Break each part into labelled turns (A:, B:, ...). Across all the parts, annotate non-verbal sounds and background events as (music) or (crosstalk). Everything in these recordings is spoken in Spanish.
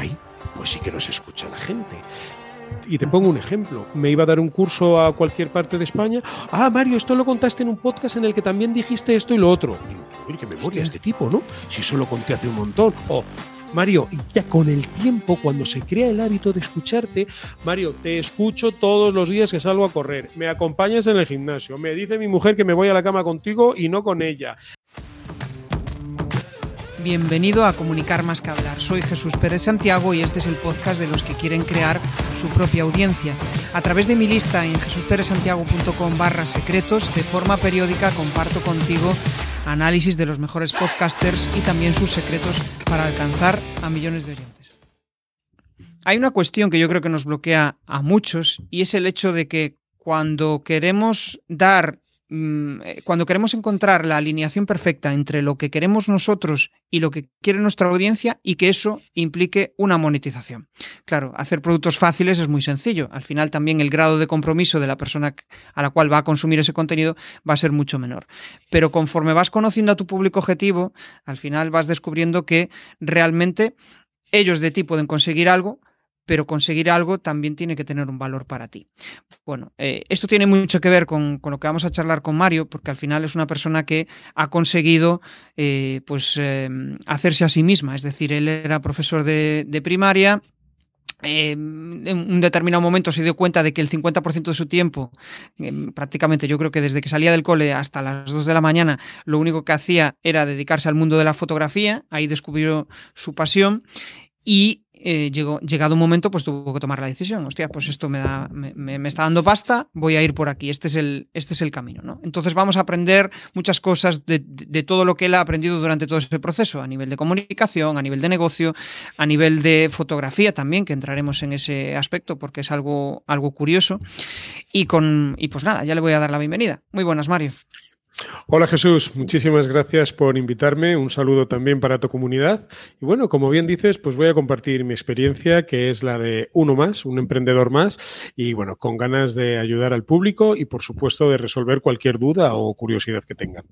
A: ay, pues sí que nos escucha la gente. Y te pongo un ejemplo. Me iba a dar un curso a cualquier parte de España. Ah, Mario, esto lo contaste en un podcast en el que también dijiste esto y lo otro. Y digo, uy, qué memoria este tipo, ¿no? Si solo conté hace un montón. O, Mario, ya con el tiempo, cuando se crea el hábito de escucharte, Mario, te escucho todos los días que salgo a correr, me acompañas en el gimnasio, me dice mi mujer que me voy a la cama contigo y no con ella.
B: Bienvenido a Comunicar más que hablar. Soy Jesús Pérez Santiago y este es el podcast de los que quieren crear su propia audiencia. A través de mi lista en jesusperezsantiago.com barra secretos, de forma periódica comparto contigo análisis de los mejores podcasters y también sus secretos para alcanzar a millones de oyentes. Hay una cuestión que yo creo que nos bloquea a muchos y es el hecho de que cuando queremos dar cuando queremos encontrar la alineación perfecta entre lo que queremos nosotros y lo que quiere nuestra audiencia y que eso implique una monetización. Claro, hacer productos fáciles es muy sencillo. Al final también el grado de compromiso de la persona a la cual va a consumir ese contenido va a ser mucho menor. Pero conforme vas conociendo a tu público objetivo, al final vas descubriendo que realmente ellos de ti pueden conseguir algo, pero conseguir algo también tiene que tener un valor para ti. Bueno, eh, esto tiene mucho que ver con, lo que vamos a charlar con Mario, porque al final es una persona que ha conseguido eh, pues, em, hacerse a sí misma, es decir, él era profesor de, primaria, em, en un determinado momento se dio cuenta de que el 50% de su tiempo, em, prácticamente yo creo que desde que salía del cole hasta las 2 de la mañana, lo único que hacía era dedicarse al mundo de la fotografía, ahí descubrió su pasión y eh, llegó, llegado un momento, pues tuvo que tomar la decisión. Hostia, pues esto me, da, me, está dando pasta, voy a ir por aquí. Este es el, este es el camino. ¿no? Entonces vamos a aprender muchas cosas de, todo lo que él ha aprendido durante todo ese proceso, a nivel de comunicación, a nivel de negocio, a nivel de fotografía también, que entraremos en ese aspecto porque es algo, algo curioso. Y, con, y pues nada, ya le voy a dar la bienvenida. Muy buenas, Mario.
A: Hola Jesús, muchísimas gracias por invitarme. Un saludo también para tu comunidad. Y bueno, como bien dices, pues voy a compartir mi experiencia, que es la de uno más, un emprendedor más, y bueno, con ganas de ayudar al público y por supuesto de resolver cualquier duda o curiosidad que tengan.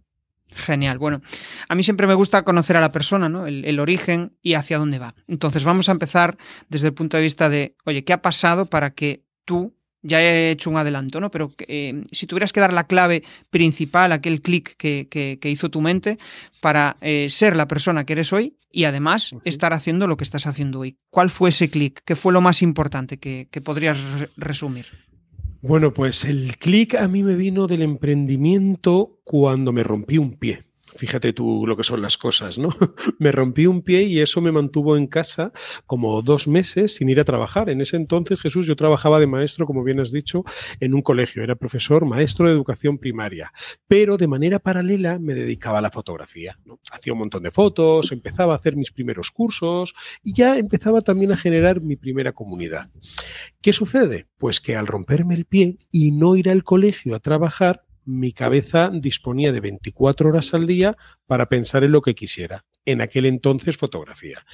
B: Genial. Bueno, a mí siempre me gusta conocer a la persona, ¿no? El, el, origen y hacia dónde va. Entonces vamos a empezar desde el punto de vista de, oye, ¿qué ha pasado para que tú ya he hecho un adelanto, ¿no? Pero eh, si tuvieras que dar la clave principal, aquel clic que, hizo tu mente para eh, ser la persona que eres hoy y además estar haciendo lo que estás haciendo hoy. ¿Cuál fue ese clic? ¿Qué fue lo más importante que, que podrías resumir?
A: Bueno, pues el clic a mí me vino del emprendimiento cuando me rompí un pie. Fíjate tú lo que son las cosas, ¿no? (laughs) me rompí un pie y eso me mantuvo en casa como dos meses sin ir a trabajar. En ese entonces, Jesús, yo trabajaba de maestro, como bien has dicho, en un colegio. Era profesor, maestro de educación primaria. Pero de manera paralela me dedicaba a la fotografía. Hacía un montón de fotos, empezaba a hacer mis primeros cursos y ya empezaba también a generar mi primera comunidad. ¿Qué sucede? Pues que al romperme el pie y no ir al colegio a trabajar, mi cabeza disponía de 24 horas al día para pensar en lo que quisiera. En aquel entonces fotografía.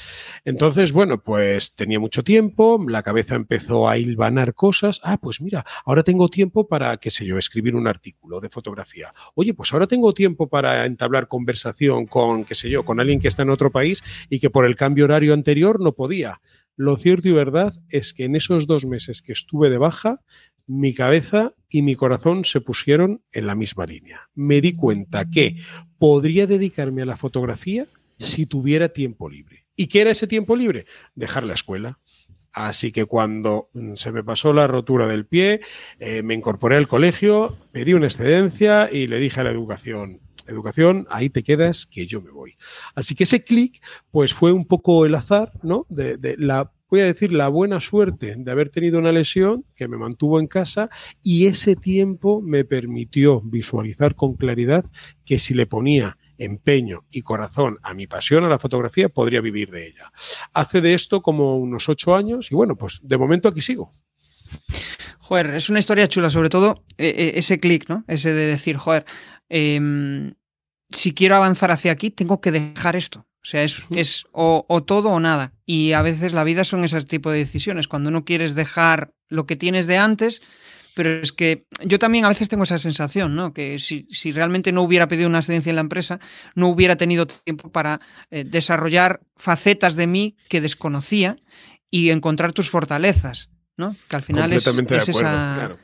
A: Entonces, bueno, pues tenía mucho tiempo, la cabeza empezó a hilvanar cosas. Ah, pues mira, ahora tengo tiempo para, qué sé yo, escribir un artículo de fotografía. Oye, pues ahora tengo tiempo para entablar conversación con, qué sé yo, con alguien que está en otro país y que por el cambio horario anterior no podía. Lo cierto y verdad es que en esos dos meses que estuve de baja, mi cabeza y mi corazón se pusieron en la misma línea. Me di cuenta que podría dedicarme a la fotografía si tuviera tiempo libre. ¿Y qué era ese tiempo libre? Dejar la escuela. Así que cuando mm, se me pasó la rotura del pie, eh, me incorporé al colegio, pedí una excedencia y le dije a la educación, educación, ahí te quedas, que yo me voy. Así que ese clic, pues fue un poco el azar, ¿no? De, de la voy a decir, la buena suerte de haber tenido una lesión que me mantuvo en casa y ese tiempo me permitió visualizar con claridad que si le ponía empeño y corazón a mi pasión, a la fotografía, podría vivir de ella. Hace de esto como unos ocho años y bueno, pues de momento aquí sigo.
B: Joder, es una historia chula, sobre todo eh, eh, ese clic, ¿no? Ese de decir, joder, em, si quiero avanzar hacia aquí, tengo que dejar esto. O sea, es, es o, o, todo o nada. Y a veces la vida son esos tipos de decisiones. Cuando no quieres dejar lo que tienes de antes, pero es que yo también a veces tengo esa sensación, ¿no? Que si, realmente no hubiera pedido una excedencia en la empresa, no hubiera tenido tiempo para eh, desarrollar facetas de mí que desconocía y encontrar tus fortalezas, ¿no? Que al final es, esa...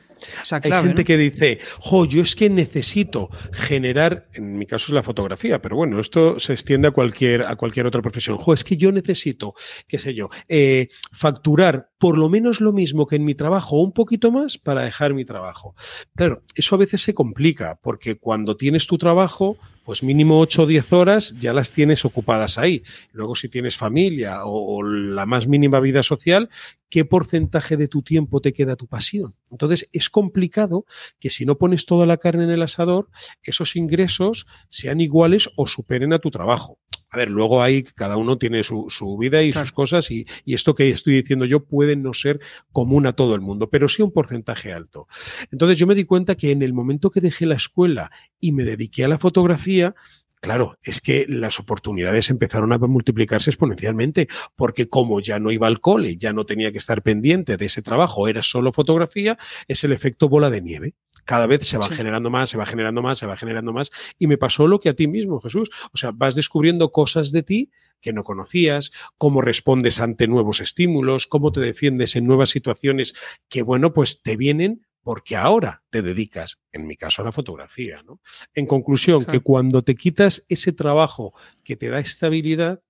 A: Hay gente que dice, jo, yo es que necesito generar, en mi caso es la fotografía, pero bueno, esto se extiende a cualquier, a cualquier otra profesión. Jo, es que yo necesito, qué sé yo, eh, facturar por lo menos lo mismo que en mi trabajo o un poquito más para dejar mi trabajo. Claro, eso a veces se complica porque cuando tienes tu trabajo, pues mínimo 8 o 10 horas ya las tienes ocupadas ahí. Luego si tienes familia o, o, la más mínima vida social, ¿qué porcentaje de tu tiempo te queda tu pasión? Entonces es complicado que si no pones toda la carne en el asador, esos ingresos sean iguales o superen a tu trabajo. A ver, luego ahí cada uno tiene su, vida y sus cosas y, y, esto que estoy diciendo yo puede no ser común a todo el mundo, pero sí un porcentaje alto. Entonces yo me di cuenta que en el momento que dejé la escuela y me dediqué a la fotografía, Claro, es que las oportunidades empezaron a multiplicarse exponencialmente, porque como ya no iba al cole, ya no tenía que estar pendiente de ese trabajo, era solo fotografía, es el efecto bola de nieve. Cada vez se va generando más, se va generando más, se va generando más. Y me pasó lo que a ti mismo, Jesús. O sea, vas descubriendo cosas de ti que no conocías, cómo respondes ante nuevos estímulos, cómo te defiendes en nuevas situaciones que, bueno, pues te vienen porque ahora te dedicas, en mi caso, a la fotografía. ¿no? En conclusión, que cuando te quitas ese trabajo que te da estabilidad,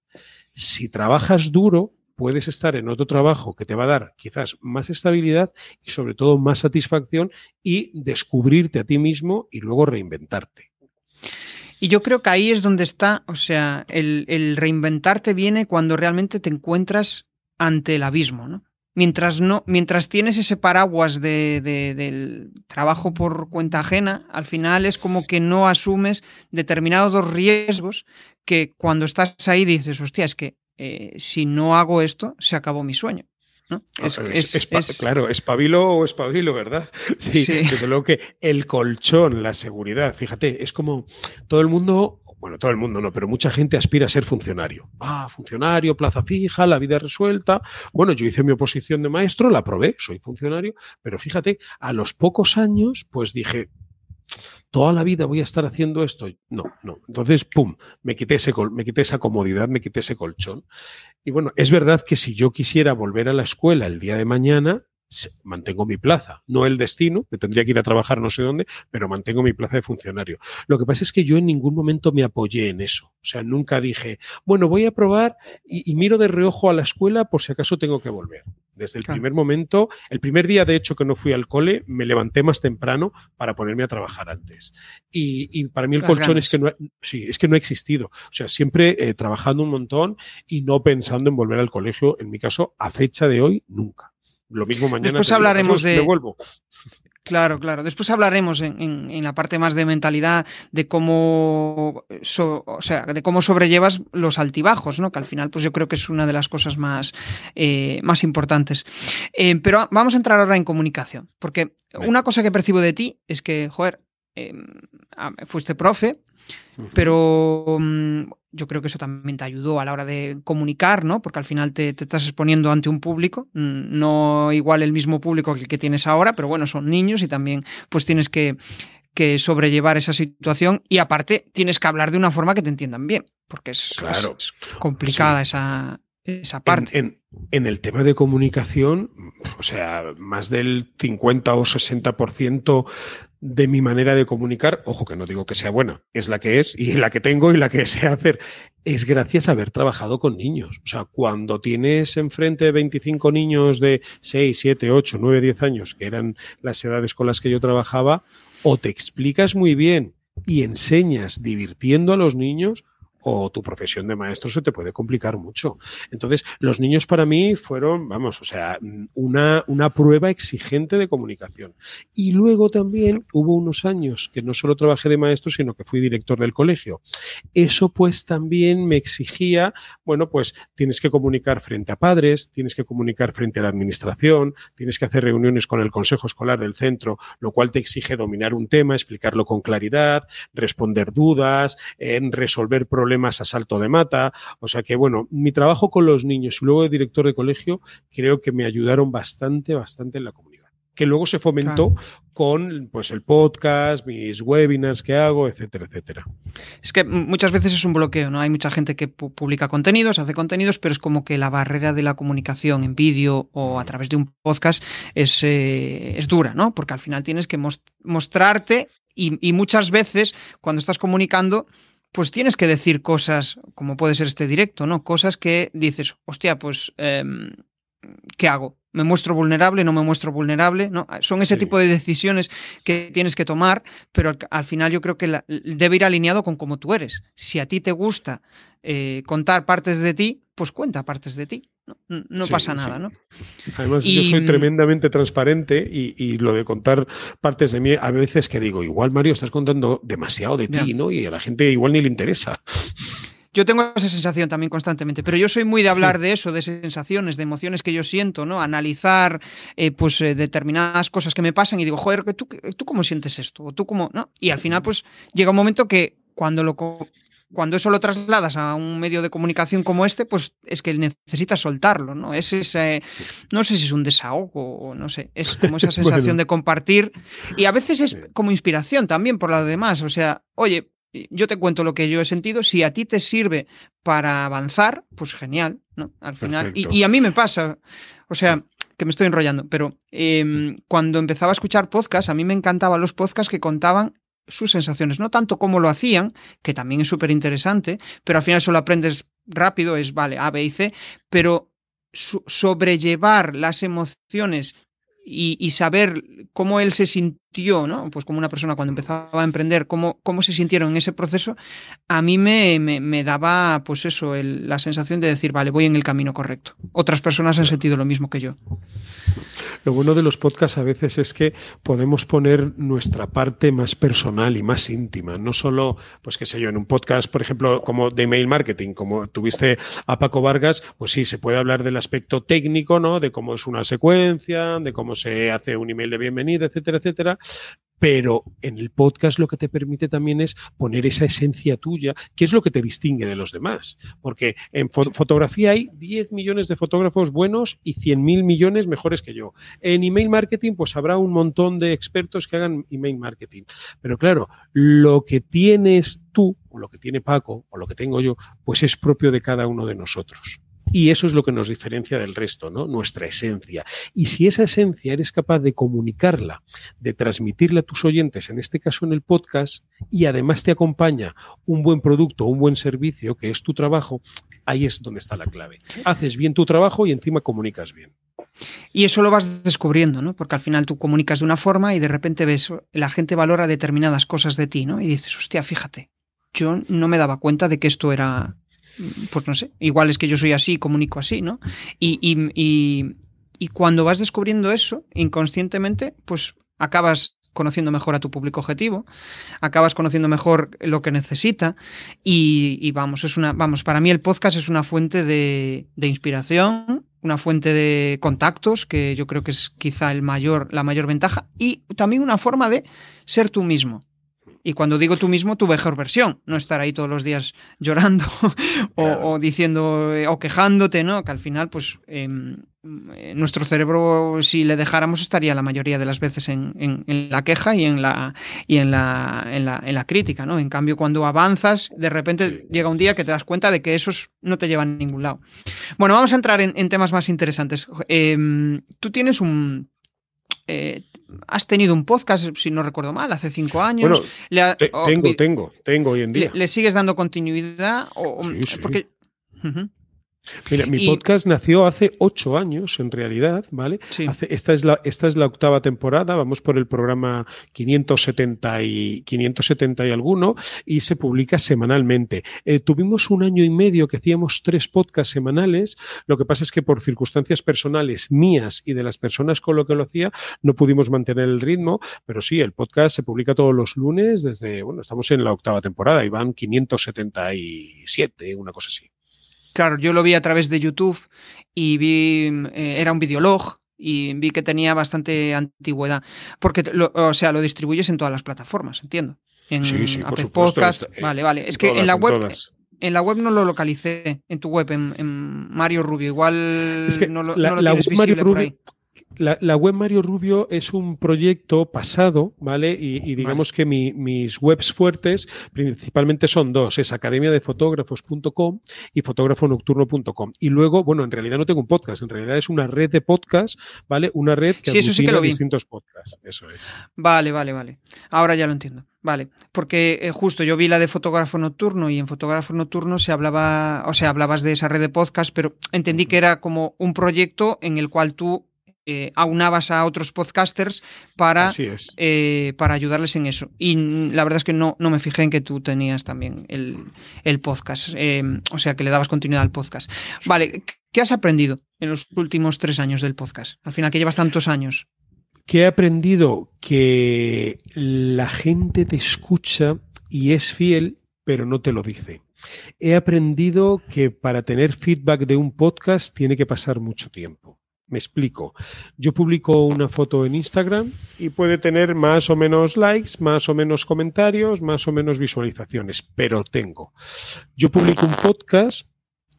A: si trabajas duro, puedes estar en otro trabajo que te va a dar quizás más estabilidad y sobre todo más satisfacción y descubrirte a ti mismo y luego reinventarte.
B: Y yo creo que ahí es donde está, o sea, el, reinventarte viene cuando realmente te encuentras ante el abismo, ¿no? mientras no, mientras tienes ese paraguas de, del trabajo por cuenta ajena, al final es como que no asumes determinados riesgos que cuando estás ahí dices, hostia, es que eh, si no hago esto, se acabó mi sueño. ¿no?
A: Es, Claro, espabilo o espabilo, ¿verdad? (laughs) Sí, sí, desde luego que el colchón, la seguridad, fíjate, es como todo el mundo bueno, todo el mundo no, pero mucha gente aspira a ser funcionario. Ah, funcionario, plaza fija, la vida resuelta. Bueno, yo hice mi oposición de maestro, la aprobé, soy funcionario, pero fíjate, a los pocos años, pues dije, toda la vida voy a estar haciendo esto. No, no. Entonces, pum, me quité, ese, me quité esa comodidad, me quité ese colchón. Y bueno, es verdad que si yo quisiera volver a la escuela el día de mañana, mantengo mi plaza, no el destino, me tendría que ir a trabajar no sé dónde, pero mantengo mi plaza de funcionario. Lo que pasa es que yo en ningún momento me apoyé en eso. O sea, nunca dije, bueno, voy a probar y, miro de reojo a la escuela por si acaso tengo que volver. Desde el primer momento, el primer día de hecho que no fui al cole, me levanté más temprano para ponerme a trabajar antes. Y, para mí el colchón es que no, sí, es que no ha existido. O sea, siempre eh, trabajando un montón y no pensando en volver al colegio, en mi caso, a fecha de hoy, nunca. Lo mismo mañana.
B: Después hablaremos de. Claro, claro. Después hablaremos en, la parte más de mentalidad de cómo, o sea, de cómo sobrellevas los altibajos, ¿no? Que al final, pues yo creo que es una de las cosas más, eh, más importantes. Eh, pero vamos a entrar ahora en comunicación, porque una cosa que percibo de ti es que, joder, em, fuiste profe, pero mm, yo creo que eso también te ayudó a la hora de comunicar, ¿no? Porque al final te, estás exponiendo ante un público, mm, no igual el mismo público que el que tienes ahora, pero bueno, son niños y también pues tienes que, sobrellevar esa situación y aparte tienes que hablar de una forma que te entiendan bien, porque es, complicada esa, esa parte.
A: En, en, el tema de comunicación, o sea, más del 50 o 60% de mi manera de comunicar, ojo que no digo que sea buena, es la que es y la que tengo y la que (laughs) sé hacer, es gracias a haber trabajado con niños. O sea, cuando tienes enfrente 25 niños de 6, 7, 8, 9, 10 años, que eran las edades con las que yo trabajaba, o te explicas muy bien y enseñas divirtiendo a los niños, o tu profesión de maestro se te puede complicar mucho. Entonces, los niños para mí fueron, vamos, o sea, una, una prueba exigente de comunicación. Y luego también hubo unos años que no solo trabajé de maestro, sino que fui director del colegio. Eso pues también me exigía, bueno, pues tienes que comunicar frente a padres, tienes que comunicar frente a la administración, tienes que hacer reuniones con el consejo escolar del centro, lo cual te exige dominar un tema, explicarlo con claridad, responder dudas, en resolver problemas problemas a salto de mata. O sea que, bueno, mi trabajo con los niños y luego de director de colegio creo que me ayudaron bastante, bastante en la comunidad. que luego se fomentó con pues el podcast, mis webinars que hago, etcétera, etcétera.
B: Es que muchas veces es un bloqueo, ¿no? Hay mucha gente que publica contenidos, hace contenidos, pero es como que la barrera de la comunicación en vídeo o a través de un podcast es, eh, es dura, ¿no? Porque al final tienes que mostrarte y, y muchas veces cuando estás comunicando pues tienes que decir cosas, como puede ser este directo, ¿no? Cosas que dices, hostia, pues, eh, ¿qué hago? ¿Me muestro vulnerable? ¿No me muestro vulnerable? ¿No? Son ese tipo de decisiones que tienes que tomar, pero al, final yo creo que debe ir alineado con cómo tú eres. Si a ti te gusta eh, contar partes de ti, pues cuenta partes de ti. No, pasa nada, ¿no?
A: Además, yo soy tremendamente transparente y, lo de contar partes de mí, a veces que digo, igual Mario, estás contando demasiado de ti, ¿no? Y a la gente igual ni le interesa.
B: Yo tengo esa sensación también constantemente, pero yo soy muy de hablar de eso, de sensaciones, de emociones que yo siento, ¿no? Analizar eh, pues eh, determinadas cosas que me pasan y digo, joder, ¿tú, ¿tú cómo sientes esto? ¿O tú cómo? ¿No? Y al final, pues llega un momento que cuando lo cuando eso lo trasladas a un medio de comunicación como este, pues es que necesitas soltarlo, ¿no? Es ese, no sé si es un desahogo o no sé, es (laughs) como esa sensación de compartir y a veces es como inspiración también por lo demás, o sea, oye, yo te cuento lo que yo he sentido, si a ti te sirve para avanzar, pues genial, ¿no? Al final, y, a mí me pasa, o sea, que me estoy enrollando, pero em, cuando empezaba a escuchar podcasts, a mí me encantaban los podcasts que contaban sus sensaciones, no tanto cómo lo hacían, que también es súper interesante, pero al final solo aprendes rápido, es vale, A, B y C, pero sobrellevar las emociones y, saber cómo él se sintió, ¿no? Pues como una persona cuando empezaba a emprender, cómo, cómo se sintieron en ese proceso, a mí me, me, daba, pues eso, la sensación de decir, vale, voy en el camino correcto. Otras personas han sentido lo mismo que yo.
A: Lo bueno de los podcasts a veces es que podemos poner nuestra parte más personal y más íntima, no solo, pues qué sé yo, en un podcast, por ejemplo, como de email marketing, como tuviste a Paco Vargas, pues sí, se puede hablar del aspecto técnico, ¿no? De cómo es una secuencia, de cómo se hace un email de bienvenida, etcétera, etcétera. Pero en el podcast lo que te permite también es poner esa esencia tuya, que es lo que te distingue de los demás. Porque en fotografía hay 10 millones de fotógrafos buenos y 100 mil millones mejores que yo. En email marketing, pues habrá un montón de expertos que hagan email marketing. Pero claro, lo que tienes tú, o lo que tiene Paco, o lo que tengo yo, pues es propio de cada uno de nosotros. Y eso es lo que nos diferencia del resto, ¿no? Nuestra esencia. Y si esa esencia eres capaz de comunicarla, de transmitirla a tus oyentes, en este caso en el podcast, y además te acompaña un buen producto, un buen servicio, que es tu trabajo, ahí es donde está la clave. Haces bien tu trabajo y encima comunicas bien.
B: Y eso lo vas descubriendo, ¿no? Porque al final tú comunicas de una forma y de repente ves, la gente valora determinadas cosas de ti, ¿no? Y dices, hostia, fíjate, yo no me daba cuenta de que esto era pues no sé, igual es que yo soy así, comunico así, ¿no? Y, y, y, cuando vas descubriendo eso, inconscientemente, pues acabas conociendo mejor a tu público objetivo, acabas conociendo mejor lo que necesita y, vamos, es una, vamos, para mí el podcast es una fuente de, de, inspiración, una fuente de contactos, que yo creo que es quizá el mayor, la mayor ventaja, y también una forma de ser tú mismo. Y cuando digo tú mismo, tu mejor versión, no estar ahí todos los días llorando (laughs) o, diciendo eh, o quejándote, ¿no? Que al final, pues em, eh, nuestro cerebro, si le dejáramos, estaría la mayoría de las veces en, la queja y en la y en la, en la, en la crítica, ¿no? En cambio, cuando avanzas, de repente llega un día que te das cuenta de que esos no te llevan a ningún lado. Bueno, vamos a entrar en, temas más interesantes. Em, tú tienes un eh, has tenido un podcast, si no recuerdo mal, hace cinco años.
A: Bueno, tengo, tengo, tengo hoy en día.
B: ¿Le, sigues dando continuidad? O, Porque,
A: Mira, mi podcast nació hace ocho años, en realidad, ¿vale? esta, es la, esta es la octava temporada, vamos por el programa 570 y, 570 y alguno, y se publica semanalmente. Eh, tuvimos un año y medio que hacíamos tres podcasts semanales, lo que pasa es que por circunstancias personales mías y de las personas con lo que lo hacía, no pudimos mantener el ritmo, pero sí, el podcast se publica todos los lunes desde, bueno, estamos en la octava temporada y van 577, una cosa así.
B: Claro, yo lo vi a través de YouTube y vi, eh, era un videolog y vi que tenía bastante antigüedad, porque, o sea, lo distribuyes en todas las plataformas, entiendo. En
A: sí, sí, por supuesto.
B: Eh, vale, vale. Es que en la web, en, la web no lo localicé, en tu web, en, Mario Rubio. Igual no lo,
A: la,
B: no lo
A: Mario Rubio, la, web Mario Rubio es un proyecto pasado, ¿vale? Y, digamos que mis webs fuertes principalmente son dos, es academiadefotógrafos.com y fotógrafonocturno.com. Y luego, bueno, en realidad no tengo un podcast, en realidad es una red de podcast, ¿vale? Una red que
B: sí, eso sí que lo vi.
A: distintos podcasts. Eso es.
B: Vale, vale, vale. Ahora ya lo entiendo. Vale, porque eh, justo yo vi la de fotógrafo nocturno y en fotógrafo nocturno se hablaba, o sea, hablabas de esa red de podcast, pero entendí que era como un proyecto en el cual tú eh, aunabas a otros podcasters para, eh, para ayudarles en eso. Y la verdad es que no, no me fijé en que tú tenías también el, podcast, em, o sea, que le dabas continuidad al podcast. Vale, ¿qué has aprendido en los últimos tres años del podcast? Al final, que llevas tantos años.
A: ¿Qué he aprendido? Que la gente te escucha y es fiel, pero no te lo dice. He aprendido que para tener feedback de un podcast tiene que pasar mucho tiempo. Me explico. Yo publico una foto en Instagram y puede tener más o menos likes, más o menos comentarios, más o menos visualizaciones, pero tengo. Yo publico un podcast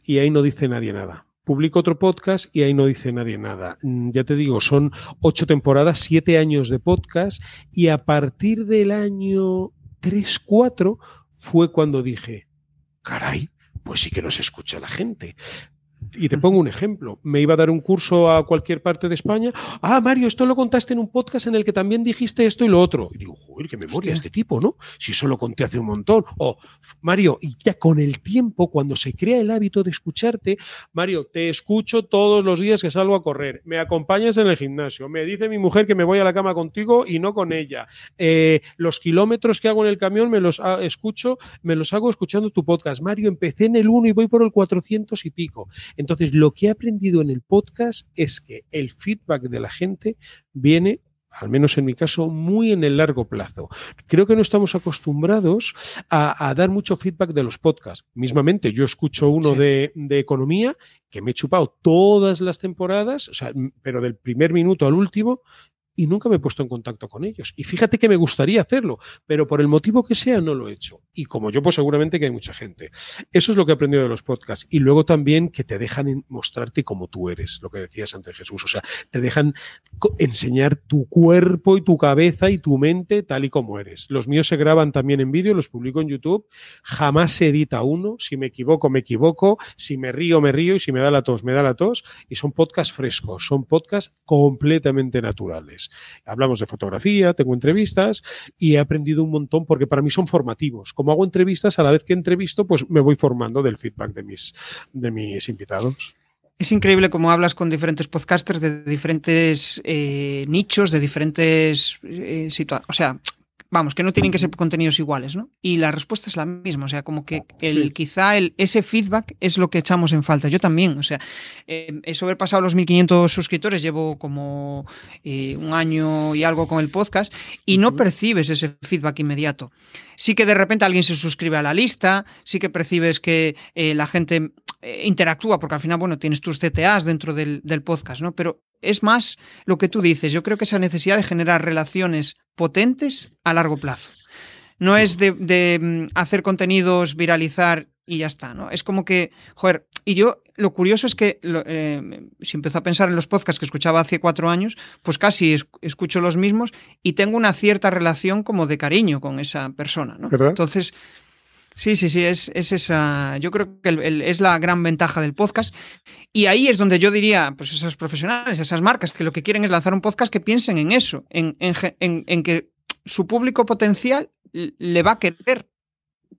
A: y ahí no dice nadie nada. Publico otro podcast y ahí no dice nadie nada. Mm, ya te digo, son ocho temporadas, siete años de podcast y a partir del año 3, 4 fue cuando dije, caray, pues sí que nos escucha la gente. Y te pongo un ejemplo. Me iba a dar un curso a cualquier parte de España. Ah, Mario, esto lo contaste en un podcast en el que también dijiste esto y lo otro. Y digo, joder, qué memoria este tipo, ¿no? Si eso lo conté hace un montón. O, Mario, y ya con el tiempo, cuando se crea el hábito de escucharte, Mario, te escucho todos los días que salgo a correr. Me acompañas en el gimnasio. Me dice mi mujer que me voy a la cama contigo y no con ella. Eh, los kilómetros que hago en el camión me los escucho, me los hago escuchando tu podcast. Mario, empecé en el 1 y voy por el 400 y pico. Entonces, lo que he aprendido en el podcast es que el feedback de la gente viene al menos en mi caso, muy en el largo plazo. Creo que no estamos acostumbrados a, dar mucho feedback de los podcasts. Mismamente, yo escucho uno de, de, economía que me he chupado todas las temporadas, o sea, pero del primer minuto al último, y nunca me he puesto en contacto con ellos. Y fíjate que me gustaría hacerlo, pero por el motivo que sea no lo he hecho. Y como yo, pues seguramente que hay mucha gente. Eso es lo que he aprendido de los podcasts. Y luego también que te dejan mostrarte como tú eres, lo que decías antes Jesús. O sea, te dejan enseñar tu cuerpo y tu cabeza y tu mente tal y como eres. Los míos se graban también en vídeo, los publico en YouTube. Jamás se edita uno. Si me equivoco, me equivoco. Si me río, me río. Y si me da la tos, me da la tos. Y son podcasts frescos, son podcasts completamente naturales. Hablamos de fotografía, tengo entrevistas y he aprendido un montón porque para mí son formativos. Como hago entrevistas, a la vez que entrevisto, pues me voy formando del feedback de mis, de mis invitados.
B: Es increíble cómo hablas con diferentes podcasters de diferentes eh, nichos, de diferentes eh, situaciones. O sea, vamos, que no tienen que ser contenidos iguales, ¿no? Y la respuesta es la misma, o sea, como que el, quizá el, ese feedback es lo que echamos en falta. Yo también, o sea, eh, eso haber pasado los 1500 suscriptores, llevo como eh, un año y algo con el podcast y no percibes ese feedback inmediato. Sí que de repente alguien se suscribe a la lista, sí que percibes que eh, la gente eh, interactúa, porque al final, bueno, tienes tus CTAs dentro del, del podcast, ¿no? Pero es más lo que tú dices. Yo creo que esa necesidad de generar relaciones potentes a largo plazo. No es de, mm, hacer contenidos, viralizar y ya está, ¿no? Es como que, joder, y yo lo curioso es que eh, si empiezo a pensar en los podcasts que escuchaba hace cuatro años, pues casi escucho los mismos y tengo una cierta relación como de cariño con esa persona, ¿no? Entonces, Sí, sí, sí, es, esa. Yo creo que es la gran ventaja del podcast. Y ahí es donde yo diría, pues esas profesionales, esas marcas, que lo que quieren es lanzar un podcast que piensen en eso, en, en, que su público potencial le va a querer.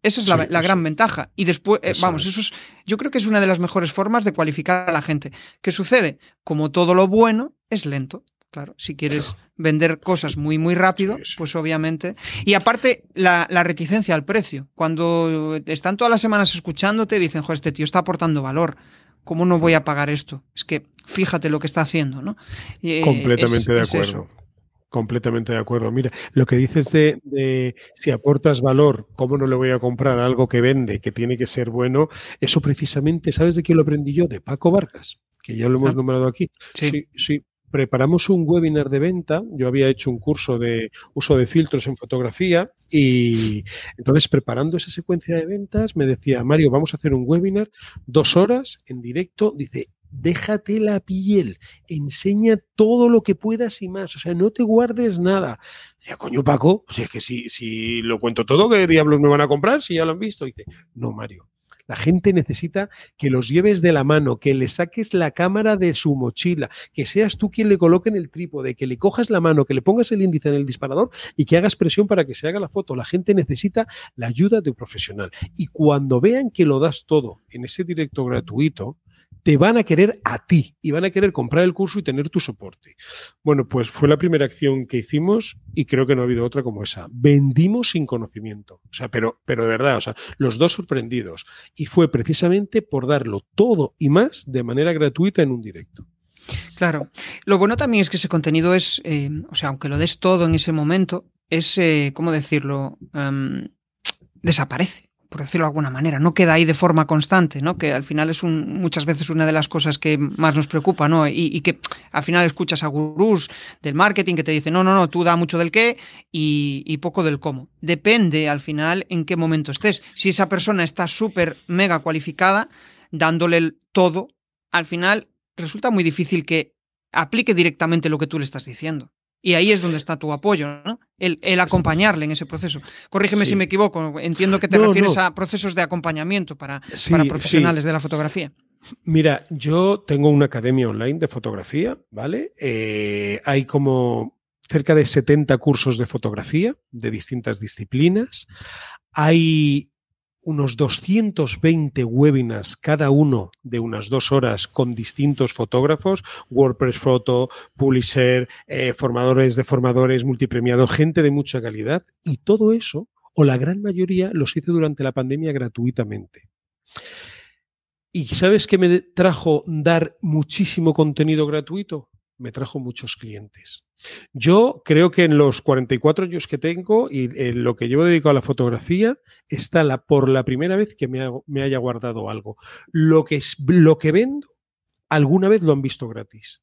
B: Esa es la, gran ventaja. Y después, eh, vamos, eso es, yo creo que es una de las mejores formas de cualificar a la gente. ¿Qué sucede? Como todo lo bueno, es lento. Claro, si quieres vender cosas muy, muy rápido, pues obviamente. Y aparte, la, reticencia al precio. Cuando están todas las semanas escuchándote, dicen, joder, este tío está aportando valor. ¿Cómo no voy a pagar esto? Es que fíjate lo que está haciendo, ¿no?
A: Eh, Completamente de acuerdo. Completamente de acuerdo. Mira, lo que dices de, de, si aportas valor, ¿cómo no le voy a comprar algo que vende, que tiene que ser bueno? Eso precisamente, ¿sabes de quién lo aprendí yo? De Paco Vargas, que ya lo hemos ah. nombrado aquí. sí, sí preparamos un webinar de venta. Yo había hecho un curso de uso de filtros en fotografía y entonces preparando esa secuencia de ventas me decía, Mario, vamos a hacer un webinar, dos horas en directo. Dice, déjate la piel, enseña todo lo que puedas y más, o sea, no te guardes nada. Decía, coño, Paco, si es que si, si lo cuento todo, ¿qué diablos me van a comprar si ya lo han visto? dice, no, Mario, la gente necesita que los lleves de la mano, que le saques la cámara de su mochila, que seas tú quien le coloque en el trípode, que le cojas la mano, que le pongas el índice en el disparador y que hagas presión para que se haga la foto. La gente necesita la ayuda de un profesional. Y cuando vean que lo das todo en ese directo gratuito, te van a querer a ti y van a querer comprar el curso y tener tu soporte. Bueno, pues fue la primera acción que hicimos y creo que no ha habido otra como esa. Vendimos sin conocimiento. O sea, pero, pero de verdad, o sea, los dos sorprendidos. Y fue precisamente por darlo todo y más de manera gratuita en un directo.
B: Claro. Lo bueno también es que ese contenido es, eh, o sea, aunque lo des todo en ese momento, es, ¿cómo decirlo? Um, desaparece por decirlo de alguna manera, no queda ahí de forma constante, ¿no? Que al final es un, muchas veces una de las cosas que más nos preocupa, ¿no? Y, que al final escuchas a gurús del marketing que te dicen, no, no, no, tú da mucho del qué y, poco del cómo. Depende al final en qué momento estés. Si esa persona está súper mega cualificada, dándole el todo, al final resulta muy difícil que aplique directamente lo que tú le estás diciendo. Y ahí es donde está tu apoyo, ¿no? El, acompañarle en ese proceso. Corrígeme si me equivoco, entiendo que te refieres a procesos de acompañamiento para, para profesionales de la fotografía.
A: Mira, yo tengo una academia online de fotografía, ¿vale? Eh, hay como cerca de 70 cursos de fotografía de distintas disciplinas. Hay unos 220 webinars, cada uno de unas dos horas con distintos fotógrafos, WordPress Photo, Publisher, eh, formadores de formadores, multipremiados, gente de mucha calidad. Y todo eso, o la gran mayoría, los hice durante la pandemia gratuitamente. ¿Y sabes qué me trajo dar muchísimo contenido gratuito? Me trajo muchos clientes. Yo creo que en los 44 años que tengo y en lo que llevo dedicado a la fotografía, está la, por la primera vez que me, me haya guardado algo. Lo que, es, lo que vendo, alguna vez lo han visto gratis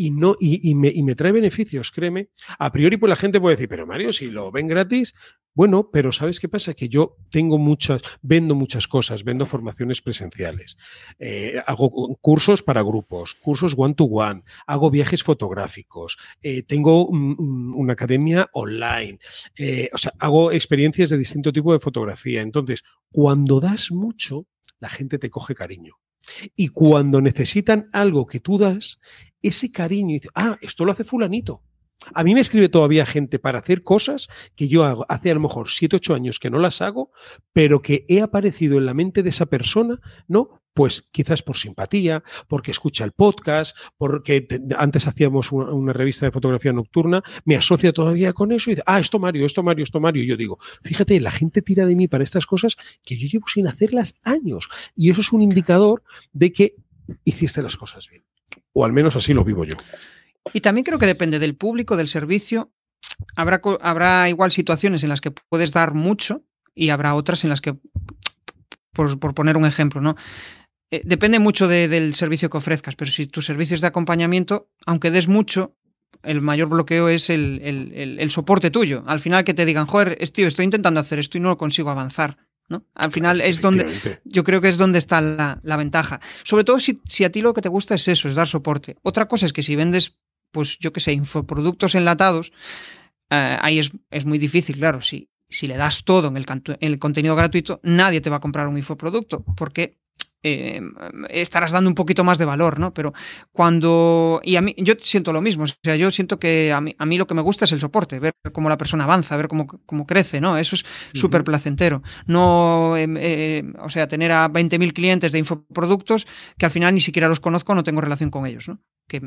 A: y, no, y, me, y, me, trae beneficios, créeme. A priori, pues la gente puede decir, pero Mario, si lo ven gratis, bueno, pero ¿sabes qué pasa? Que yo tengo muchas, vendo muchas cosas, vendo formaciones presenciales, eh, hago cursos para grupos, cursos one-to-one, hago viajes fotográficos, eh, tengo una academia online, eh, o sea, hago experiencias de distinto tipo de fotografía. Entonces, cuando das mucho, la gente te coge cariño. Y cuando necesitan algo que tú das, ese cariño, ah, esto lo hace fulanito. A mí me escribe todavía gente para hacer cosas que yo hago hace a lo mejor 7, 8 años que no las hago, pero que he aparecido en la mente de esa persona, ¿no? Pues quizás por simpatía, porque escucha el podcast, porque antes hacíamos una, revista de fotografía nocturna, me asocia todavía con eso y dice, ah, esto Mario, esto Mario, esto Mario. Y yo digo, fíjate, la gente tira de mí para estas cosas que yo llevo sin hacerlas años. Y eso es un indicador de que hiciste las cosas bien. O al menos así lo vivo yo.
B: Y también creo que depende del público, del servicio. Habrá, habrá igual situaciones en las que puedes dar mucho y habrá otras en las que, por, poner un ejemplo, ¿no? Eh, depende mucho del servicio que ofrezcas, pero si tu servicio es de acompañamiento, aunque des mucho, el mayor bloqueo es el, el, soporte tuyo. Al final que te digan, joder, tío, estoy intentando hacer esto y no lo consigo avanzar. ¿no? Al final es donde yo creo que es donde está la, la ventaja. Sobre todo si, si, a ti lo que te gusta es eso, es dar soporte. Otra cosa es que si vendes, pues yo qué sé, infoproductos enlatados, eh, ahí es, es, muy difícil, claro. Si, si le das todo en el, en el contenido gratuito, nadie te va a comprar un infoproducto porque eh, estarás dando un poquito más de valor, ¿no? Pero cuando. Y a mí, yo siento lo mismo. O sea, yo siento que a mí, a mí lo que me gusta es el soporte, ver cómo la persona avanza, ver cómo, cómo crece, ¿no? Eso es súper placentero. No, em, eh, o sea, tener a 20.000 clientes de infoproductos que al final ni siquiera los conozco, no tengo relación con ellos, ¿no? Que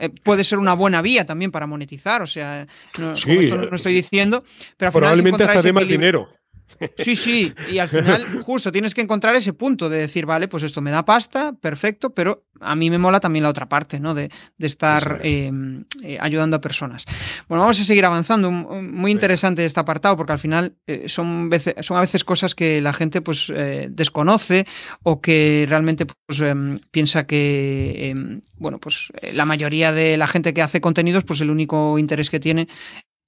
B: eh, puede ser una buena vía también para monetizar, o sea, no, esto no, estoy diciendo, pero al
A: probablemente hasta de más dinero.
B: Sí, sí, y al final justo tienes que encontrar ese punto de decir, vale, pues esto me da pasta, perfecto, pero a mí me mola también la otra parte, ¿no? De, estar em, eh, ayudando a personas. Bueno, vamos a seguir avanzando. Muy interesante este apartado porque al final eh, son, son a veces cosas que la gente pues eh, desconoce o que realmente pues, em, piensa que, em, bueno, pues la mayoría de la gente que hace contenidos, pues el único interés que tiene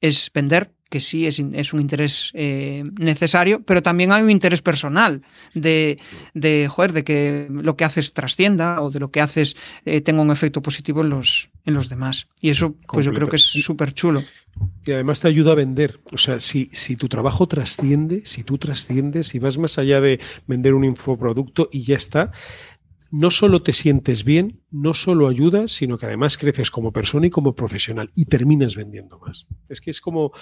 B: es vender que sí es, es un interés eh, necesario, pero también hay un interés personal de, de, joder, de que lo que haces trascienda o de lo que haces eh, tenga un efecto positivo en los, en los demás. Y eso, pues yo creo que es súper chulo.
A: Y además te ayuda a vender. O sea, si, si tu trabajo trasciende, si tú trasciendes, si vas más allá de vender un infoproducto y ya está, no solo te sientes bien, no solo ayudas, sino que además creces como persona y como profesional y terminas vendiendo más. Es que es como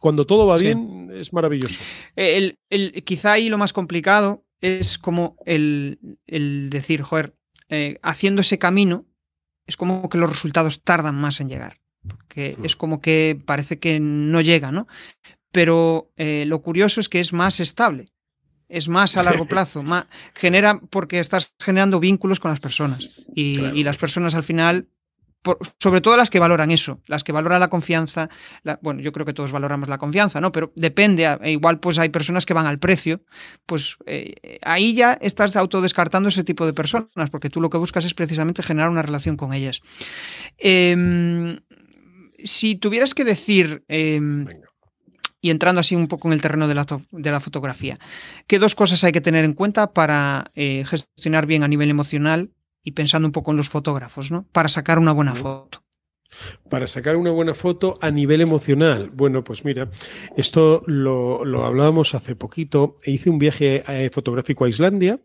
A: cuando todo va bien, es maravilloso.
B: El, quizá ahí lo más complicado es como el, decir, joder, eh, haciendo ese camino, es como que los resultados tardan más en llegar. Porque mm. es como que parece que no llega, ¿no? Pero eh, lo curioso es que es más estable es más a largo (laughs) plazo, más, genera porque estás generando vínculos con las personas y, las personas al final, sobre todo las que valoran eso, las que valoran la confianza, bueno, yo creo que todos valoramos la confianza, ¿no? Pero depende, e igual pues hay personas que van al precio, pues eh, ahí ya estás autodescartando ese tipo de personas porque tú lo que buscas es precisamente generar una relación con ellas. Em, si tuvieras que decir... Em, y entrando así un poco en el terreno de la, fotografía. ¿Qué dos cosas hay que tener en cuenta para eh, gestionar bien a nivel emocional y pensando un poco en los fotógrafos, ¿no? Para sacar una buena foto.
A: Para sacar una buena foto a nivel emocional. Bueno, pues mira, esto lo, lo hablábamos hace poquito. Hice un viaje eh, fotográfico a Islandia.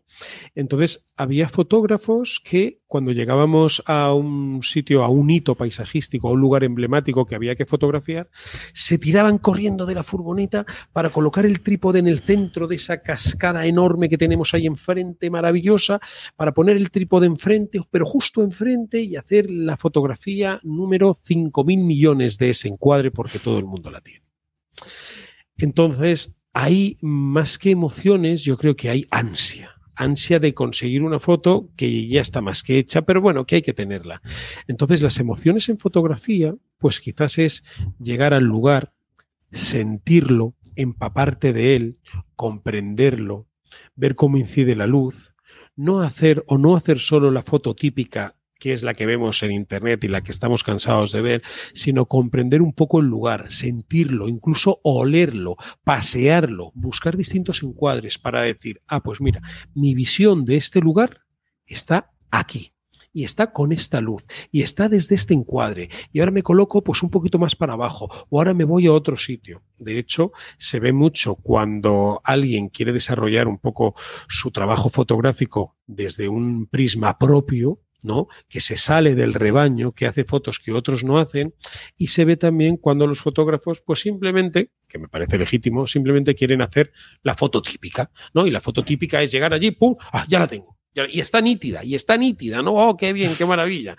A: Entonces, había fotógrafos que cuando llegábamos a un sitio, a un hito paisajístico, a un lugar emblemático que había que fotografiar, se tiraban corriendo de la furgoneta para colocar el trípode en el centro de esa cascada enorme que tenemos ahí enfrente, maravillosa, para poner el trípode enfrente, pero justo enfrente y hacer la fotografía número 5.000 millones de ese encuadre porque todo el mundo la tiene. Entonces, hay más que emociones, yo creo que hay ansia ansia de conseguir una foto que ya está más que hecha, pero bueno, que hay que tenerla. Entonces, las emociones en fotografía, pues quizás es llegar al lugar, sentirlo, empaparte de él, comprenderlo, ver cómo incide la luz, no hacer o no hacer solo la foto típica que es la que vemos en Internet y la que estamos cansados de ver, sino comprender un poco el lugar, sentirlo, incluso olerlo, pasearlo, buscar distintos encuadres para decir, ah, pues mira, mi visión de este lugar está aquí y está con esta luz y está desde este encuadre y ahora me coloco pues un poquito más para abajo o ahora me voy a otro sitio. De hecho, se ve mucho cuando alguien quiere desarrollar un poco su trabajo fotográfico desde un prisma propio, ¿no? que se sale del rebaño, que hace fotos que otros no hacen, y se ve también cuando los fotógrafos, pues simplemente, que me parece legítimo, simplemente quieren hacer la foto típica, ¿no? Y la foto típica es llegar allí, ¡pum! ¡Ah, ya la tengo! Y está nítida, y está nítida, ¿no? ¡Oh, qué bien, qué maravilla!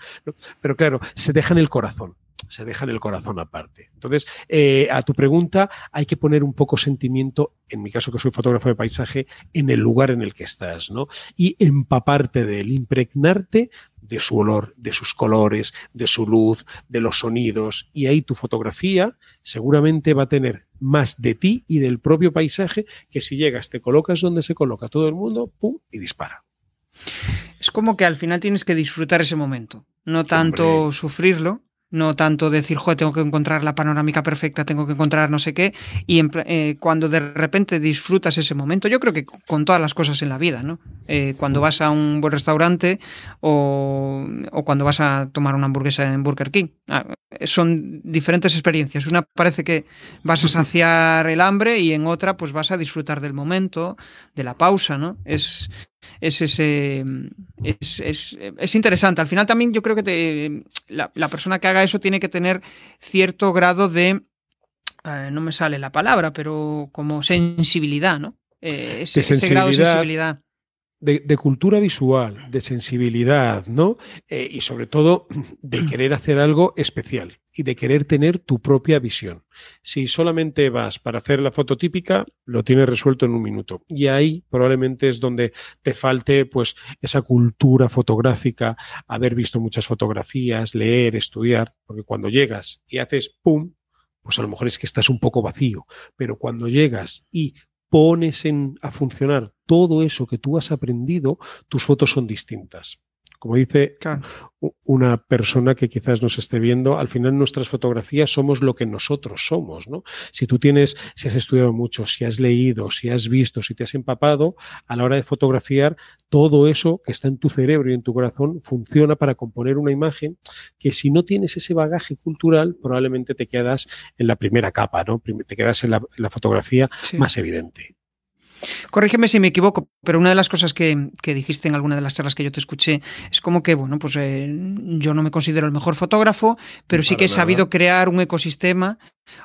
A: Pero claro, se deja en el corazón se deja en el corazón aparte. Entonces, eh, a tu pregunta, hay que poner un poco sentimiento, en mi caso que soy fotógrafo de paisaje, en el lugar en el que estás, ¿no? Y empaparte de él, impregnarte de su olor, de sus colores, de su luz, de los sonidos. Y ahí tu fotografía seguramente va a tener más de ti y del propio paisaje que si llegas, te colocas donde se coloca todo el mundo, pum, y dispara.
B: Es como que al final tienes que disfrutar ese momento, no tanto sufrirlo, no tanto decir, joder, tengo que encontrar la panorámica perfecta, tengo que encontrar no sé qué, y eh, cuando de repente disfrutas ese momento, yo creo que con todas las cosas en la vida, ¿no? Eh, cuando vas a un buen restaurante o, o, cuando vas a tomar una hamburguesa en Burger King, ah, son diferentes experiencias. Una parece que vas a saciar el hambre y en otra pues vas a disfrutar del momento, de la pausa, ¿no? Es, es ese es, es, es, interesante. Al final también yo creo que la, persona que haga eso tiene que tener cierto grado de eh, no me sale la palabra, pero como sensibilidad, ¿no?
A: Eh, ese, grado de sensibilidad de, cultura visual, de sensibilidad, ¿no? Eh, y sobre todo de (clears throat) querer hacer algo especial y de querer tener tu propia visión. Si solamente vas para hacer la foto típica, lo tienes resuelto en un minuto. Y ahí probablemente es donde te falte pues esa cultura fotográfica, haber visto muchas fotografías, leer, estudiar, porque cuando llegas y haces pum, pues a lo mejor es que estás un poco vacío, pero cuando llegas y pones en, a funcionar todo eso que tú has aprendido, tus fotos son distintas. Como dice una persona que quizás nos esté viendo, al final nuestras fotografías somos lo que nosotros somos, ¿no? Si tú tienes, si has estudiado mucho, si has leído, si has visto, si te has empapado, a la hora de fotografiar, todo eso que está en tu cerebro y en tu corazón funciona para componer una imagen que si no tienes ese bagaje cultural, probablemente te quedas en la primera capa, ¿no? Te quedas en la, fotografía más evidente.
B: Corrígeme si me equivoco, pero una de las cosas que, dijiste en alguna de las charlas que yo te escuché es como que, bueno, pues eh, yo no me considero el mejor fotógrafo, pero sí que he sabido crear un ecosistema,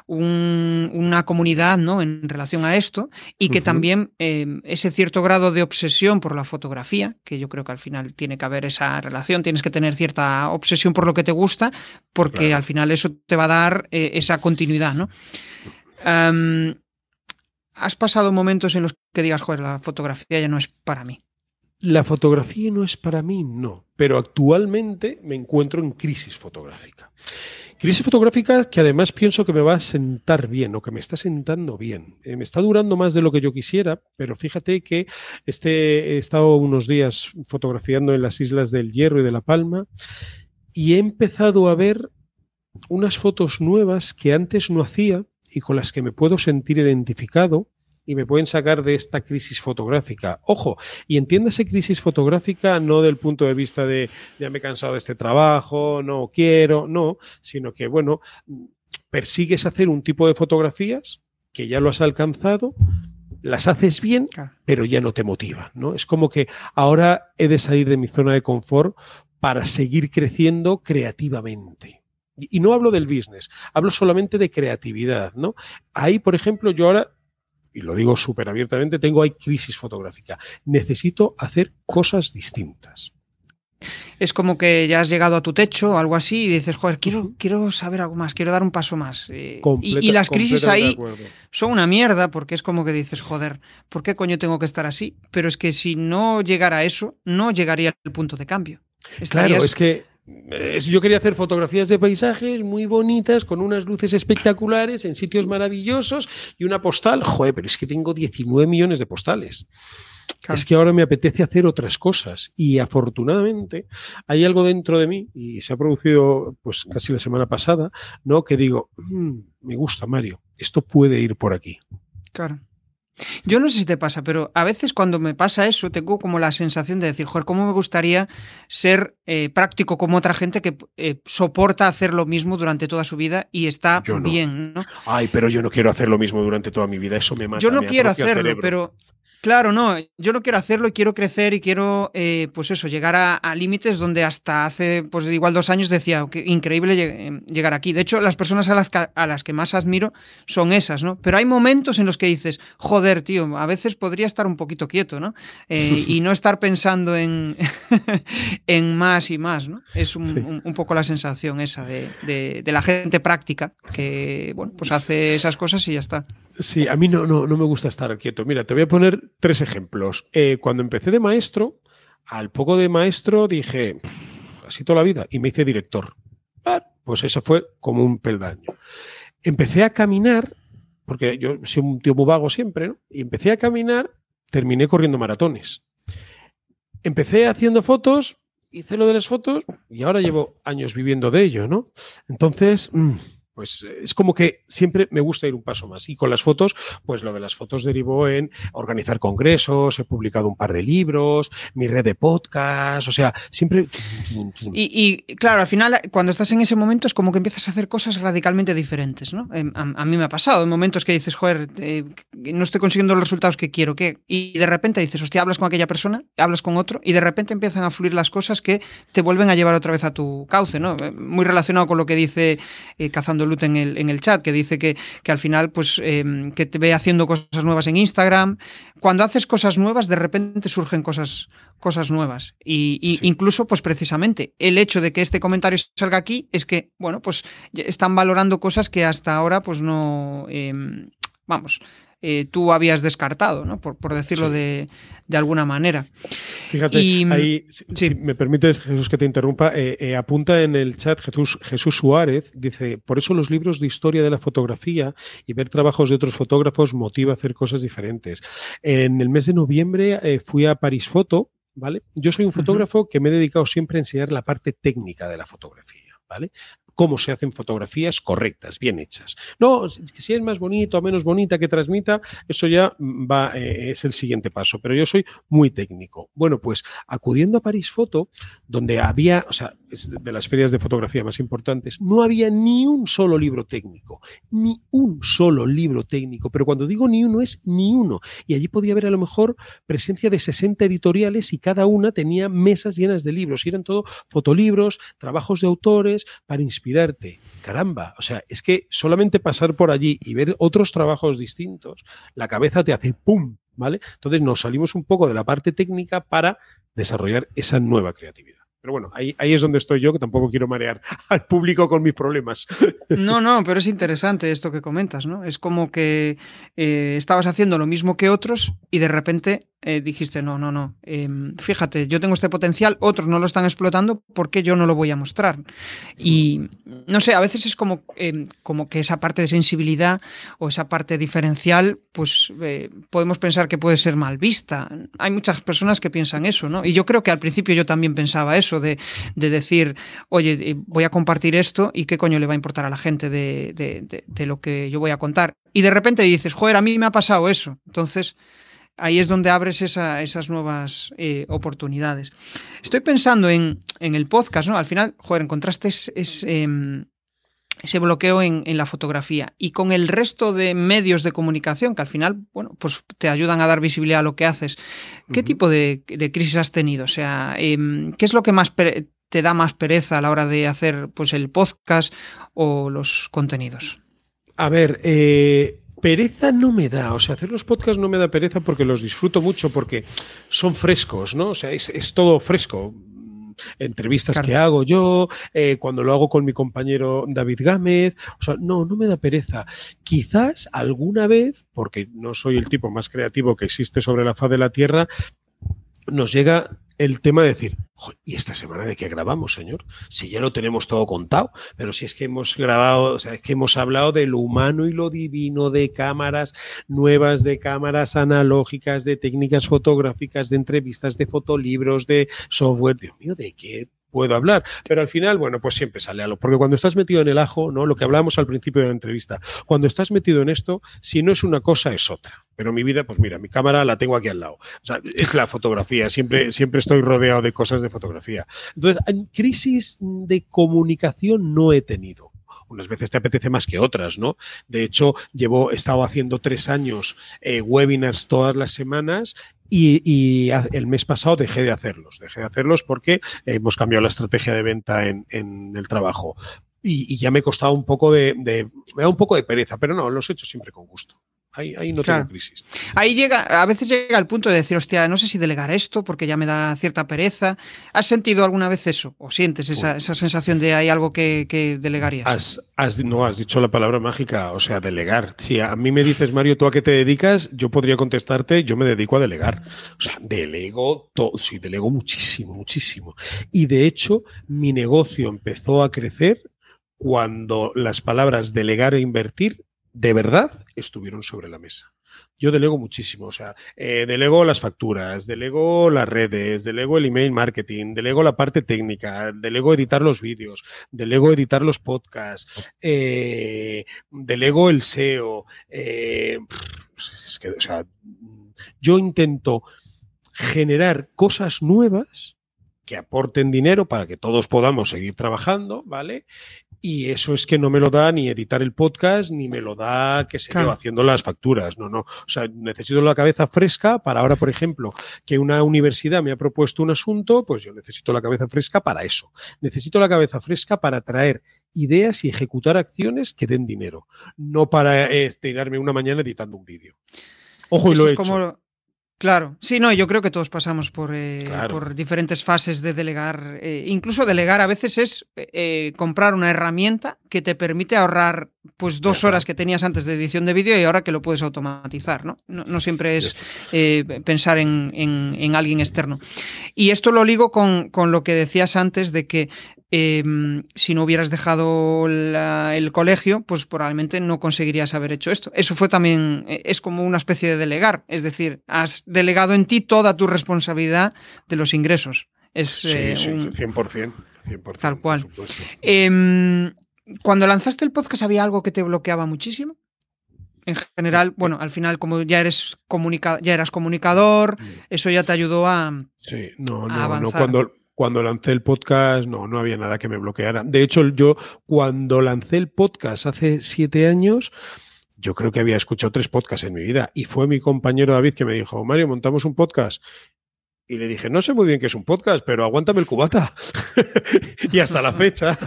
B: una comunidad, ¿no? En relación a esto, y que también em, ese cierto grado de obsesión por la fotografía, que yo creo que al final tiene que haber esa relación, tienes que tener cierta obsesión por lo que te gusta, porque al final eso te va a dar eh, esa continuidad, ¿no? ¿Has pasado momentos en los que digas, joder, la fotografía ya no es para mí?
A: La fotografía no es para mí, no, pero actualmente me encuentro en crisis fotográfica. Crisis fotográfica que además pienso que me va a sentar bien o que me está sentando bien. Eh, me está durando más de lo que yo quisiera, pero fíjate que este, he estado unos días fotografiando en las islas del Hierro y de La Palma y he empezado a ver unas fotos nuevas que antes no hacía y con las que me puedo sentir identificado y me pueden sacar de esta crisis fotográfica. Ojo, y entiéndase crisis fotográfica no del punto de vista de ya me he cansado de este trabajo, no quiero, no, sino que, bueno, persigues hacer un tipo de fotografías que ya lo has alcanzado, las haces bien, pero ya no te motivan, ¿no? Es como que ahora he de salir de mi zona de confort para seguir creciendo creativamente. Y no hablo del business, hablo solamente de creatividad, ¿no? Ahí, por ejemplo, yo ahora, y lo digo súper abiertamente, tengo ahí crisis fotográfica. Necesito hacer cosas distintas.
B: Es como que ya has llegado a tu techo o algo así y dices, joder, quiero, quiero saber algo más, quiero dar un paso más. Eh, y, las crisis ahí son una mierda porque es como que dices, joder, ¿por qué coño tengo que estar así? Pero es que si no llegara a eso, no llegaría al punto de cambio.
A: Claro, es que yo quería hacer fotografías de paisajes muy bonitas, con unas luces espectaculares, en sitios maravillosos y una postal. Joder, pero es que tengo 19 millones de postales. Es que ahora me apetece hacer otras cosas y afortunadamente hay algo dentro de mí y se ha producido pues casi la semana pasada, ¿no? Que digo, mm, me gusta Mario, esto puede ir por aquí.
B: Claro. Yo no sé si te pasa, pero a veces cuando me pasa eso, tengo como la sensación de decir, joder, ¿cómo me gustaría ser eh, práctico como otra gente que eh, soporta hacer lo mismo durante toda su vida y está bien, ¿no?
A: Ay, pero yo no quiero hacer lo mismo durante toda mi vida, eso me mata.
B: Yo no quiero hacerlo, pero Claro, no, yo no quiero hacerlo y quiero crecer y quiero, eh, pues eso, llegar a, límites donde hasta hace, pues igual dos años decía, que increíble eh, llegar aquí. De hecho, las personas a las, que, a las que más admiro son esas, ¿no? Pero hay momentos en los que dices, joder, tío, a veces podría estar un poquito quieto, ¿no? Eh, (laughs) y no estar pensando en, (laughs) en más y más, ¿no? Es un, poco la sensación esa de, de, la gente práctica que, bueno, pues hace esas cosas y ya está.
A: Sí, a mí no, no, no me gusta estar quieto. Mira, te voy a poner tres ejemplos. Eh, cuando empecé de maestro, al poco de maestro dije, así toda la vida, y me hice director. Ah, pues eso fue como un peldaño. Empecé a caminar, porque yo soy un tío muy vago siempre, ¿no? Y empecé a caminar, terminé corriendo maratones. Empecé haciendo fotos, hice lo de las fotos y ahora llevo años viviendo de ello, ¿no? Entonces, mm, pues eh, es como que siempre me gusta ir un paso más. Y con las fotos, pues lo de las fotos derivó en organizar congresos, he publicado un par de libros, mi red de podcast, o sea, siempre...
B: Y, claro, al final, cuando estás en ese momento es como que empiezas a hacer cosas radicalmente diferentes, ¿no? Em, a, mí me ha pasado, en momentos que dices, joder, eh, no estoy consiguiendo los resultados que quiero, ¿qué? Y de repente dices, hostia, hablas con aquella persona, hablas con otro, y de repente empiezan a fluir las cosas que te vuelven a llevar otra vez a tu cauce, ¿no? Eh, muy relacionado con lo que dice Cazando en el, en el chat, que dice que, al final, pues, em, que te ve haciendo cosas nuevas en Instagram. Cuando haces cosas nuevas, de repente surgen cosas, cosas nuevas. Y, incluso, pues precisamente, el hecho de que este comentario salga aquí es que, bueno, pues están valorando cosas que hasta ahora, pues no, em, vamos, eh, tú habías descartado, ¿no? Por, decirlo de, alguna manera.
A: Fíjate, ahí, si, me permites, Jesús, que te interrumpa, eh, eh, apunta en el chat Jesús, Jesús Suárez, dice, por eso los libros de historia de la fotografía y ver trabajos de otros fotógrafos motiva a hacer cosas diferentes. En el mes de noviembre fui a París Foto, ¿vale? Yo soy un fotógrafo que me he dedicado siempre a enseñar la parte técnica de la fotografía, ¿vale? Cómo se hacen fotografías correctas, bien hechas. No, si es más bonito o menos bonita que transmita, eso ya va, eh, es el siguiente paso, pero yo soy muy técnico. Bueno, pues acudiendo a París Foto, donde había, o sea, es de las ferias de fotografía más importantes, no había ni un solo libro técnico, ni un solo libro técnico, pero cuando digo ni uno es ni uno. Y allí podía haber a lo mejor presencia de 60 editoriales y cada una tenía mesas llenas de libros, y eran todo fotolibros, trabajos de autores para inspirar inspirarte. Caramba, o sea, es que solamente pasar por allí y ver otros trabajos distintos, la cabeza te hace ¡pum! ¿Vale? Entonces nos salimos un poco de la parte técnica para desarrollar esa nueva creatividad. Pero bueno, ahí, ahí es donde estoy yo, que tampoco quiero marear (laughs) al público con mis problemas. (laughs)
B: No, no, pero es interesante esto que comentas, ¿no? Es como que eh, estabas haciendo lo mismo que otros y de repente eh, dijiste, no, no, no, em, fíjate, yo tengo este potencial, otros no lo están explotando, ¿por qué yo no lo voy a mostrar? Y no sé, a veces es como, em, como que esa parte de sensibilidad o esa parte diferencial, pues eh, podemos pensar que puede ser mal vista. Hay muchas personas que piensan eso, ¿no? Y yo creo que al principio yo también pensaba eso, de, decir, oye, eh, voy a compartir esto y qué coño le va a importar a la gente de, de lo que yo voy a contar. Y de repente dices, joder, a mí me ha pasado eso. Entonces ahí es donde abres esas nuevas eh, oportunidades. Estoy pensando en, el podcast, ¿no? Al final, joder, encontraste em, ese bloqueo en, la fotografía y con el resto de medios de comunicación que al final, bueno, pues te ayudan a dar visibilidad a lo que haces. ¿Qué tipo de, crisis has tenido? O sea, em, ¿qué es lo que más te da más pereza a la hora de hacer pues el podcast o los contenidos?
A: A ver, eh, Pereza no me da, o sea, hacer los podcasts no me da pereza porque los disfruto mucho, porque son frescos, ¿no? O sea, es, todo fresco entrevistas que hago yo, eh, cuando lo hago con mi compañero David Gámez, o sea, no, no me da pereza. Quizás alguna vez, porque no soy el tipo más creativo que existe sobre la faz de la Tierra, nos llega el tema de decir, ¿y esta semana de qué grabamos, señor? Si ya lo tenemos todo contado, pero si es que hemos grabado, o sea, es que hemos hablado de lo humano y lo divino, de cámaras nuevas, de cámaras analógicas, de técnicas fotográficas, de entrevistas, de fotolibros, de software, Dios mío, ¿de qué puedo hablar. Pero al final, bueno, pues siempre sale algo. Porque cuando estás metido en el ajo, ¿no? Lo que hablábamos al principio de la entrevista, cuando estás metido en esto, si no es una cosa, es otra. Pero mi vida, pues mira, mi cámara la tengo aquí al lado. O sea, es la fotografía. Siempre, siempre estoy rodeado de cosas de fotografía. Entonces, crisis de comunicación no he tenido unas veces te apetece más que otras, ¿no? De hecho, llevo, he estado haciendo tres años eh, webinars todas las semanas y, el mes pasado dejé de hacerlos. Dejé de hacerlos porque hemos cambiado la estrategia de venta en, el trabajo. Y, ya me costado un poco de, de, me da un poco de pereza, pero no, los he hecho siempre con gusto. Ahí, no tengo crisis.
B: Ahí llega, a veces llega el punto de decir, hostia, no sé si delegar esto porque ya me da cierta pereza. ¿Has sentido alguna vez eso? ¿O sientes esa, sensación de hay algo que, delegarías?
A: Has, no, has dicho la palabra mágica, o sea, delegar. Si a mí me dices, Mario, ¿tú a qué te dedicas? Yo podría contestarte, yo me dedico a delegar. O sea, delego todo, sí, delego muchísimo, muchísimo. Y de hecho, mi negocio empezó a crecer cuando las palabras delegar e invertir de verdad estuvieron sobre la mesa. Yo delego muchísimo, o sea, eh, delego las facturas, delego las redes, delego el email marketing, delego la parte técnica, delego editar los vídeos, delego editar los podcasts, eh, delego el SEO. Eh, o sea, yo intento generar cosas nuevas que aporten dinero para que todos podamos seguir trabajando, ¿vale? Y eso es que no me lo da ni editar el podcast, ni me lo da que se claro. haciendo las facturas. No, no. O sea, necesito la cabeza fresca para ahora, por ejemplo, que una universidad me ha propuesto un asunto, pues yo necesito la cabeza fresca para eso. Necesito la cabeza fresca para traer ideas y ejecutar acciones que den dinero, no para estirarme una mañana editando un vídeo. Ojo, y lo he hecho.
B: Claro, sí, no, yo creo que todos pasamos por, eh, por diferentes fases de delegar. Eh, incluso delegar a veces es eh, comprar una herramienta que te permite ahorrar pues dos horas que tenías antes de edición de vídeo y ahora que lo puedes automatizar, ¿no? No, siempre es eh, pensar en, alguien externo. Y esto lo ligo con, lo que decías antes de que em, si no hubieras dejado el colegio, pues probablemente no conseguirías haber hecho esto. Eso fue también, e, es como una especie de delegar, es decir, has delegado en ti toda tu responsabilidad de los ingresos. Es,
A: sí, eh, sí, 100%, 100%.
B: Tal cual. Cuando lanzaste el podcast, ¿había algo que te bloqueaba muchísimo? En general, bueno, al final, como ya eres comunica ya eras comunicador, mm. eso ya te ayudó a.
A: Sí, no, no, no. Cuando, cuando lancé el podcast, no, no había nada que me bloqueara. De hecho, yo cuando lancé el podcast hace siete años, yo creo que había escuchado tres podcasts en mi vida. Y fue mi compañero David que me dijo, Mario, montamos un podcast. Y le dije, no sé muy bien qué es un podcast, pero aguántame el cubata. (laughs) y hasta la fecha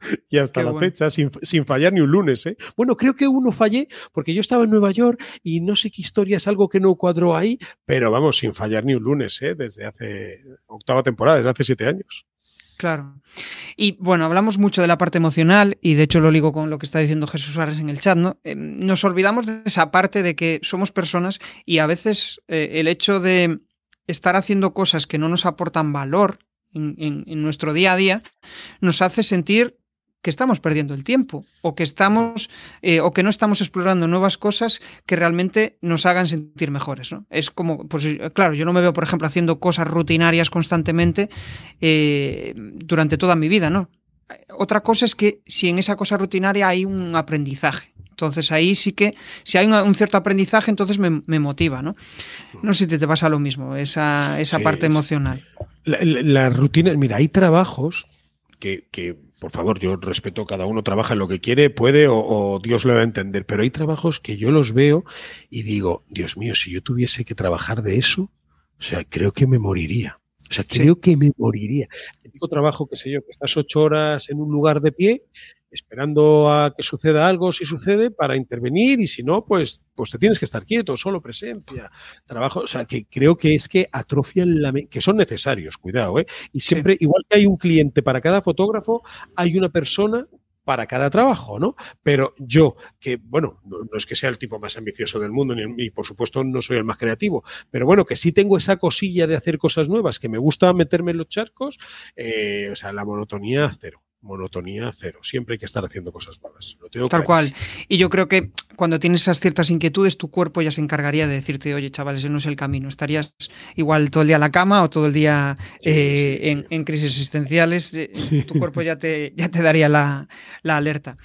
A: (laughs) y hasta la fecha, sin, fallar ni un lunes. ¿eh? Bueno, creo que uno fallé porque yo estaba en Nueva York y no sé qué historia es algo que no cuadró ahí, pero vamos, sin fallar ni un lunes, ¿eh? desde hace octava temporada, desde hace siete años.
B: Claro. Y bueno, hablamos mucho de la parte emocional y de hecho lo ligo con lo que está diciendo Jesús Suárez en el chat, ¿no? Eh, nos olvidamos de esa parte de que somos personas y a veces eh, el hecho de estar haciendo cosas que no nos aportan valor en, nuestro día a día nos hace sentir que estamos perdiendo el tiempo o que estamos eh, o que no estamos explorando nuevas cosas que realmente nos hagan sentir mejores. ¿no? Es como, pues claro, yo no me veo, por ejemplo, haciendo cosas rutinarias constantemente eh, durante toda mi vida, ¿no? Otra cosa es que si en esa cosa rutinaria hay un aprendizaje. Entonces ahí sí que, si hay un, cierto aprendizaje, entonces me, motiva, ¿no? No sé si te, pasa lo mismo, esa, esa parte emocional.
A: La, rutina, mira, hay trabajos que, que por favor, yo respeto, cada uno trabaja en lo que quiere, puede o, Dios lo va a entender, pero hay trabajos que yo los veo y digo, Dios mío, si yo tuviese que trabajar de eso, o sea, creo que me moriría. O sea, creo que me moriría. El típico trabajo, que sé yo, que estás ocho horas en un lugar de pie esperando a que suceda algo, si sucede, para intervenir y si no, pues, pues te tienes que estar quieto, solo presencia, trabajo, o sea, que creo que es que atrofian la que son necesarios, cuidado, ¿eh? Y siempre, igual que hay un cliente para cada fotógrafo, hay una persona para cada trabajo, ¿no? Pero yo, que, bueno, no, es que sea el tipo más ambicioso del mundo, ni, por supuesto no soy el más creativo, pero bueno, que sí tengo esa cosilla de hacer cosas nuevas, que me gusta meterme en los charcos, eh, o sea, la monotonía cero monotonía cero. Siempre hay que estar haciendo cosas nuevas.
B: Tal cual. Y yo creo que cuando tienes esas ciertas inquietudes, tu cuerpo ya se encargaría de decirte, oye, chavales, ese no es el camino. Estarías igual todo el día en la cama o todo el día eh, en, crisis existenciales. Eh, (laughs) tu cuerpo ya te, ya te daría la, alerta.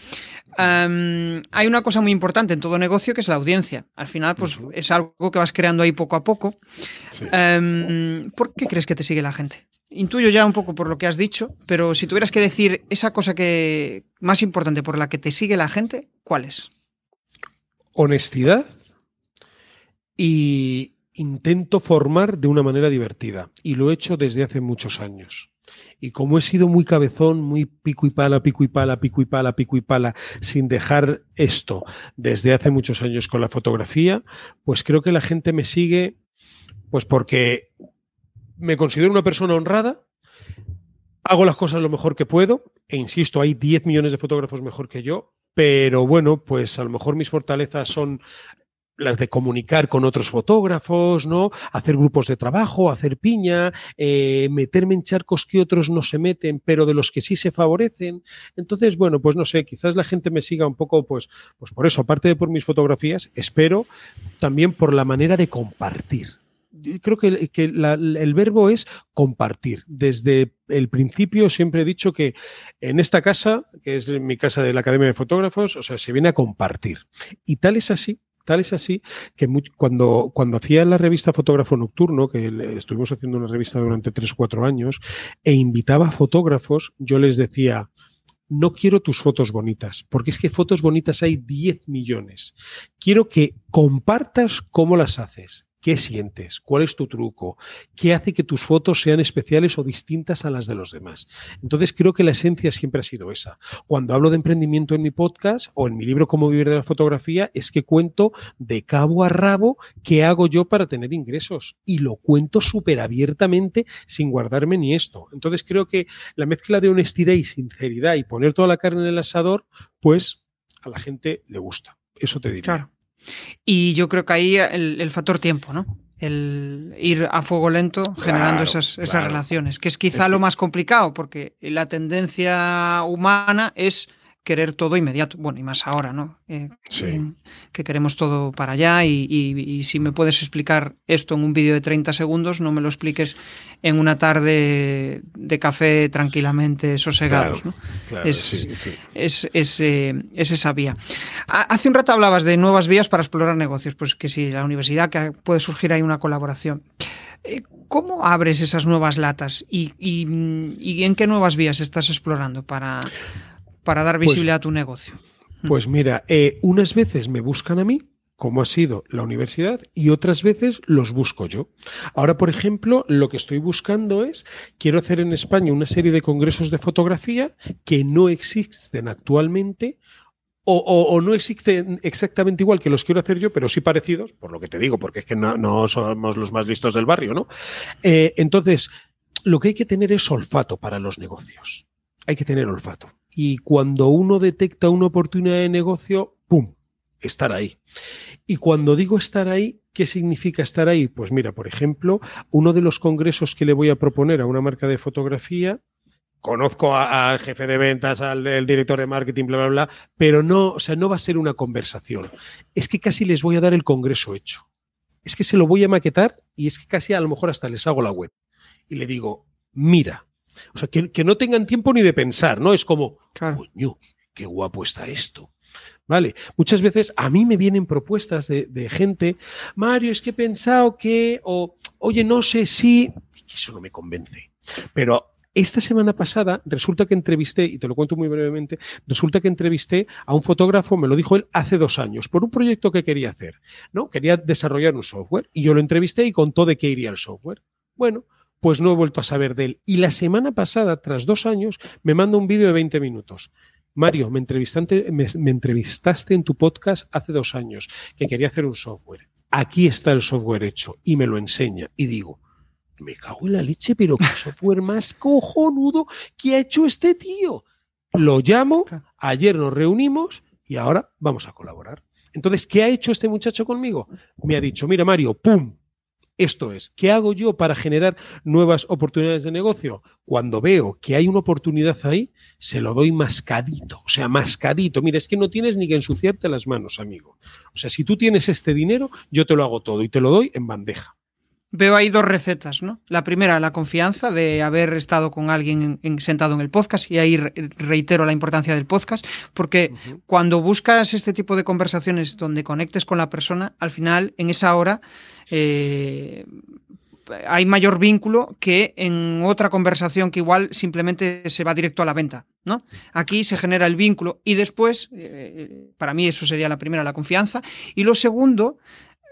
B: hay una cosa muy importante en todo negocio que es la audiencia. Al final, pues es algo que vas creando ahí poco a poco. ¿Por qué crees que te sigue la gente? Intuyo ya un poco por lo que has dicho, pero si tuvieras que decir esa cosa que más importante por la que te sigue la gente, ¿cuál es?
A: Honestidad y intento formar de una manera divertida y lo he hecho desde hace muchos años. Y como he sido muy cabezón, muy pico y pala, pico y pala, pico y pala, pico y pala, sin dejar esto desde hace muchos años con la fotografía, pues creo que la gente me sigue pues porque me considero una persona honrada, hago las cosas lo mejor que puedo, e insisto, hay 10 millones de fotógrafos mejor que yo, pero bueno, pues a lo mejor mis fortalezas son las de comunicar con otros fotógrafos, ¿no? Hacer grupos de trabajo, hacer piña, eh, meterme en charcos que otros no se meten, pero de los que sí se favorecen. Entonces, bueno, pues no sé, quizás la gente me siga un poco, pues, pues por eso, aparte de por mis fotografías, espero también por la manera de compartir creo que, el verbo es compartir. Desde el principio siempre he dicho que en esta casa, que es mi casa de la Academia de Fotógrafos, o sea, se viene a compartir. Y tal es así, Tal es así que cuando, cuando hacía la revista Fotógrafo Nocturno, que estuvimos haciendo una revista durante tres o cuatro años, e invitaba a fotógrafos, yo les decía, no quiero tus fotos bonitas, porque es que fotos bonitas hay 10 millones. Quiero que compartas cómo las haces, ¿Qué sientes? ¿Cuál es tu truco? ¿Qué hace que tus fotos sean especiales o distintas a las de los demás? Entonces creo que la esencia siempre ha sido esa. Cuando hablo de emprendimiento en mi podcast o en mi libro Cómo vivir de la fotografía, es que cuento de cabo a rabo qué hago yo para tener ingresos. Y lo cuento súper abiertamente sin guardarme ni esto. Entonces creo que la mezcla de honestidad y sinceridad y poner toda la carne en el asador, pues a la gente le gusta. Eso te diría.
B: Claro. Y yo creo que ahí el, factor tiempo, ¿no? El ir a fuego lento generando esas, esas relaciones, que es quizá lo más complicado, porque la tendencia humana es querer todo inmediato. Bueno, y más ahora, ¿no? Eh, que queremos todo para allá y, si me puedes explicar esto en un vídeo de 30 segundos, no me lo expliques en una tarde de café tranquilamente sosegados, ¿no? es, es, eh, es, esa vía. Hace un rato hablabas de nuevas vías para explorar negocios, pues que si la universidad, que puede surgir ahí una colaboración. Eh, ¿Cómo abres esas nuevas latas y, y en qué nuevas vías estás explorando para, para dar pues visibilidad a tu negocio?
A: Pues mira, eh, unas veces me buscan a mí, como ha sido la universidad, y otras veces los busco yo. Ahora, por ejemplo, lo que estoy buscando es, quiero hacer en España una serie de congresos de fotografía que no existen actualmente o, no existen exactamente igual que los quiero hacer yo, pero sí parecidos, por lo que te digo, porque es que no, somos los más listos del barrio, ¿no? Eh, entonces, lo que hay que tener es olfato para los negocios. Hay que tener olfato y cuando uno detecta una oportunidad de negocio, ¡pum! Estar ahí. Y cuando digo estar ahí, ¿qué significa estar ahí? Pues mira, por ejemplo, uno de los congresos que le voy a proponer a una marca de fotografía, conozco al jefe de ventas, al, director de marketing, bla, bla, bla, pero no, o sea, no va a ser una conversación. Es que casi les voy a dar el congreso hecho. Es que se lo voy a maquetar y es que casi a lo mejor hasta les hago la web. Y le digo, mira, o sea, que, no tengan tiempo ni de pensar, ¿no? Es como, coño, qué guapo está esto. ¿Vale? Muchas veces a mí me vienen propuestas de, gente, Mario, es que he pensado que, o, oye, no sé si, eso no me convence. Pero esta semana pasada resulta que entrevisté, y te lo cuento muy brevemente, resulta que entrevisté a un fotógrafo, me lo dijo él hace dos años, por un proyecto que quería hacer, ¿no? Quería desarrollar un software y yo lo entrevisté y contó de qué iría el software. Bueno, pues no he vuelto a saber de él. Y la semana pasada, tras dos años, me manda un vídeo de 20 minutos. Mario, me entrevistaste, en tu podcast hace dos años que quería hacer un software. Aquí está el software hecho y me lo enseña. Y digo, me cago en la leche, pero qué software más cojonudo que ha hecho este tío. Lo llamo, ayer nos reunimos y ahora vamos a colaborar. Entonces, ¿qué ha hecho este muchacho conmigo? Me ha dicho, mira Mario, ¡pum! Esto es, ¿qué hago yo para generar nuevas oportunidades de negocio? Cuando veo que hay una oportunidad ahí, se lo doy mascadito, o sea, mascadito. Mira, es que no tienes ni que ensuciarte las manos, amigo. O sea, si tú tienes este dinero, yo te lo hago todo y te lo doy en bandeja.
B: Veo ahí dos recetas, ¿no? La primera, la confianza de haber estado con alguien sentado en el podcast, y ahí reitero la importancia del podcast, porque cuando buscas este tipo de conversaciones donde conectes con la persona, al final, en esa hora, eh, hay mayor vínculo que en otra conversación que igual simplemente se va directo a la venta, ¿no? Aquí se genera el vínculo y después, eh, para mí eso sería la primera, la confianza, y lo segundo,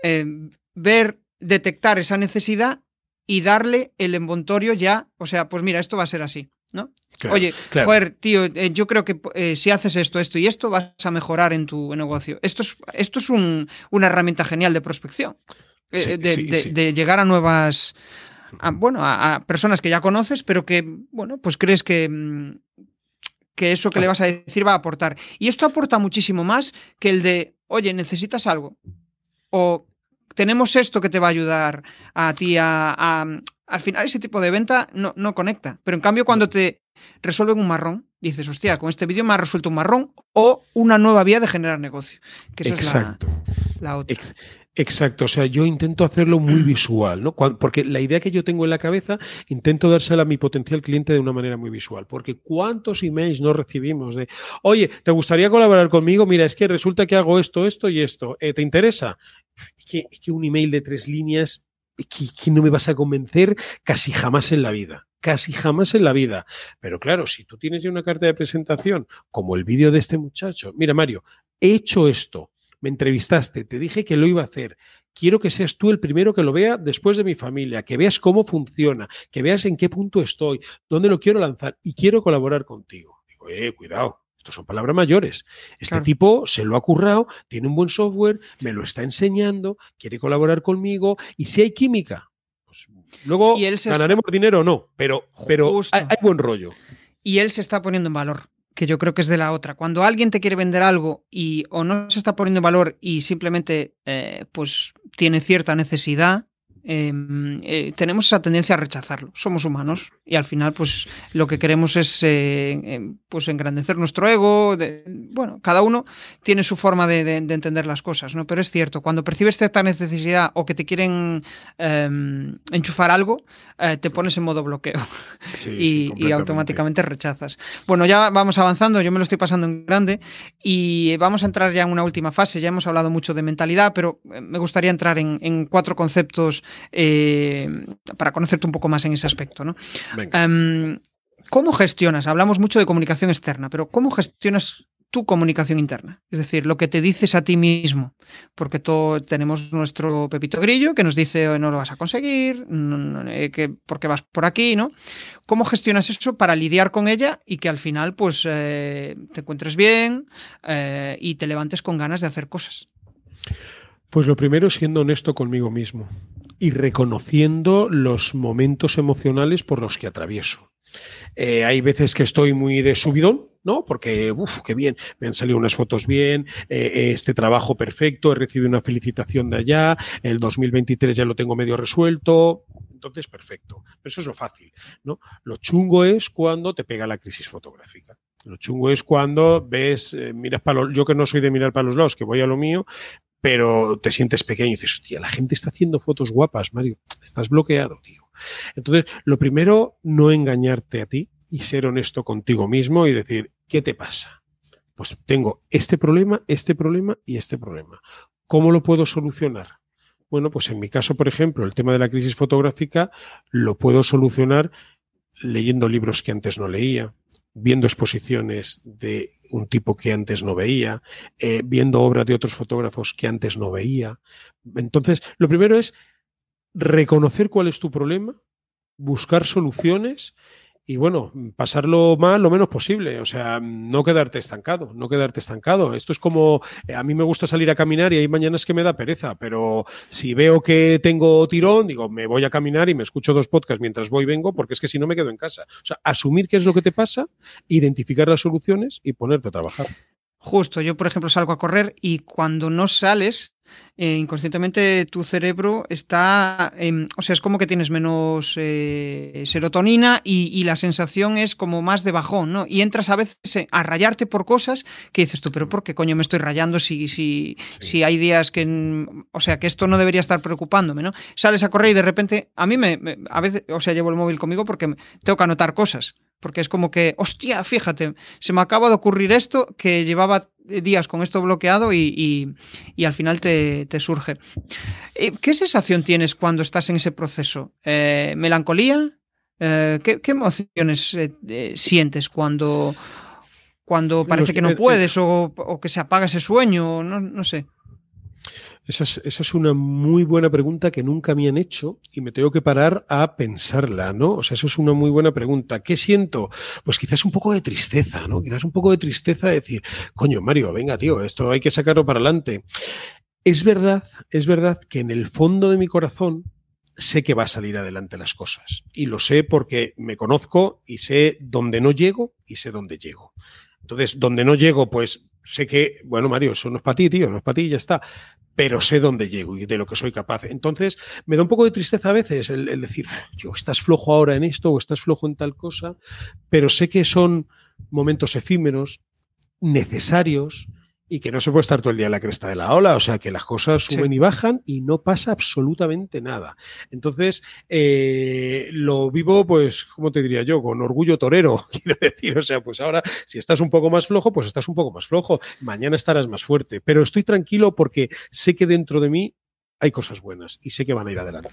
B: eh, ver detectar esa necesidad y darle el envoltorio ya, o sea, pues mira, esto va a ser así, ¿no? Oye, joder, tío, eh, yo creo que eh, si haces esto, esto y esto, vas a mejorar en tu negocio. Esto es, esto es una herramienta genial de prospección, eh, de, llegar a nuevas, bueno, a, personas que ya conoces, pero que, bueno, pues crees que, mm, que eso que le vas a decir va a aportar. Y esto aporta muchísimo más que el de, oye, necesitas algo. O tenemos esto que te va a ayudar a ti a, al final ese tipo de venta no, no, conecta. Pero en cambio cuando te resuelven un marrón, dices, hostia, con este vídeo me ha resuelto un marrón o una nueva vía de generar negocio. Que esa
A: Exacto.
B: es la, otra.
A: Exacto, o sea, yo intento hacerlo muy (clears throat) visual, ¿no? porque la idea que yo tengo en la cabeza, intento dársela a mi potencial cliente de una manera muy visual, porque ¿cuántos emails no recibimos de, oye, ¿te gustaría colaborar conmigo? Mira, es que resulta que hago esto, esto y esto, eh, ¿te interesa? Es que, que, un email de tres líneas, que, que no me vas a convencer casi jamás en la vida casi jamás en la vida. Pero claro, si tú tienes ya una carta de presentación, como el vídeo de este muchacho, mira Mario, he hecho esto, me entrevistaste, te dije que lo iba a hacer. Quiero que seas tú el primero que lo vea después de mi familia, que veas cómo funciona, que veas en qué punto estoy, dónde lo quiero lanzar y quiero colaborar contigo. Digo, eh, cuidado. Estos son palabras mayores. Este tipo se lo ha currado, tiene un buen software, me lo está enseñando, quiere colaborar conmigo y si hay química, pues luego ganaremos dinero o no, pero, pero hay, hay buen rollo.
B: Y él se está poniendo en valor que yo creo que es de la otra. Cuando alguien te quiere vender algo y o no se está poniendo en valor y simplemente eh, pues tiene cierta necesidad, Em, eh, tenemos esa tendencia a rechazarlo. Somos humanos y al final, pues lo que queremos es eh, em, pues engrandecer nuestro ego. bueno, cada uno tiene su forma de, entender las cosas, ¿no? Pero es cierto, cuando percibes cierta necesidad o que te quieren em, enchufar algo, eh, te pones en modo bloqueo (laughs) y, y, automáticamente rechazas. Bueno, ya vamos avanzando. Yo me lo estoy pasando en grande y vamos a entrar ya en una última fase. Ya hemos hablado mucho de mentalidad, pero me gustaría entrar en cuatro conceptos eh, para conocerte un poco más en ese aspecto. ¿no? Em, ¿Cómo gestionas? Hablamos mucho de comunicación externa, pero ¿cómo gestionas tu comunicación interna? Es decir, lo que te dices a ti mismo, porque todos tenemos nuestro pepito grillo que nos dice no lo vas a conseguir, eh, que, porque vas por aquí, ¿no? ¿Cómo gestionas eso para lidiar con ella y que al final pues eh, te encuentres bien y te levantes con ganas de hacer cosas?
A: Pues lo primero siendo honesto conmigo mismo y reconociendo los momentos emocionales por los que atravieso. Eh, hay veces que estoy muy de subidón, ¿no? Porque, uff, qué bien, me han salido unas fotos bien, eh, eh, este trabajo perfecto, he recibido una felicitación de allá, el 2023 ya lo tengo medio resuelto, entonces perfecto. Pero eso es lo fácil, ¿no? Lo chungo es cuando te pega la crisis fotográfica. Lo chungo es cuando ves, miras para los, yo que no soy de mirar para los lados, que voy a lo mío, pero te sientes pequeño y dices, hostia, la gente está haciendo fotos guapas, Mario, estás bloqueado, tío. Entonces, lo primero, no engañarte a ti y ser honesto contigo mismo y decir, ¿qué te pasa? Pues tengo este problema, este problema y este problema. ¿Cómo lo puedo solucionar? Bueno, pues en mi caso, por ejemplo, el tema de la crisis fotográfica lo puedo solucionar leyendo libros que antes no leía, viendo exposiciones de un tipo que antes no veía, eh, viendo obras de otros fotógrafos que antes no veía. Entonces, lo primero es reconocer cuál es tu problema, buscar soluciones y bueno, pasarlo mal lo menos posible, o sea, no quedarte estancado, no quedarte estancado. Esto es como, eh, a mí me gusta salir a caminar y hay mañanas que me da pereza, pero si veo que tengo tirón, digo, me voy a caminar y me escucho dos podcasts mientras voy y vengo, porque es que si no me quedo en casa. O sea, asumir qué es lo que te pasa, identificar las soluciones y ponerte a trabajar.
B: Justo, yo por ejemplo salgo a correr y cuando no sales, eh, inconscientemente tu cerebro está, o sea, es como que tienes menos eh, serotonina y, la sensación es como más de bajón, ¿no? Y entras a veces a rayarte por cosas que dices tú, pero ¿por qué coño me estoy rayando si, si, si hay días que, o sea, que esto no debería estar preocupándome, ¿no? Sales a correr y de repente, a mí me, a veces, o sea, llevo el móvil conmigo porque tengo que anotar cosas porque es como que, hostia, fíjate, se me acaba de ocurrir esto que llevaba días con esto bloqueado y, al final te, surge. Eh, ¿Qué sensación tienes cuando estás en ese proceso? Eh, ¿Melancolía? Eh, ¿qué, emociones sientes cuando, cuando parece que no puedes o, o, que se apaga ese sueño? No, no sé.
A: Esa es, una muy buena pregunta que nunca me han hecho y me tengo que parar a pensarla, ¿no? O sea, eso es una muy buena pregunta. ¿Qué siento? Pues quizás un poco de tristeza, ¿no? Quizás un poco de tristeza de decir, coño, Mario, venga, tío, esto hay que sacarlo para adelante. Es verdad, es verdad que en el fondo de mi corazón sé que va a salir adelante las cosas. Y lo sé porque me conozco y sé dónde no llego y sé dónde llego. Entonces, donde no llego, pues sé que, bueno, Mario, eso no es para ti, tío, no es para ti, ya está. Pero sé dónde llego y de lo que soy capaz. Entonces, me da un poco de tristeza a veces el, decir, yo, estás flojo ahora en esto o estás flojo en tal cosa, pero sé que son momentos efímeros, necesarios, y que no se puede estar todo el día en la cresta de la ola, o sea que las cosas suben y bajan y no pasa absolutamente nada. Entonces, eh, lo vivo, pues, ¿cómo te diría yo? Con orgullo torero, (laughs) quiero decir, o sea, pues ahora, si estás un poco más flojo, pues estás un poco más flojo, mañana estarás más fuerte, pero estoy tranquilo porque sé que dentro de mí hay cosas buenas y sé que van a ir adelante.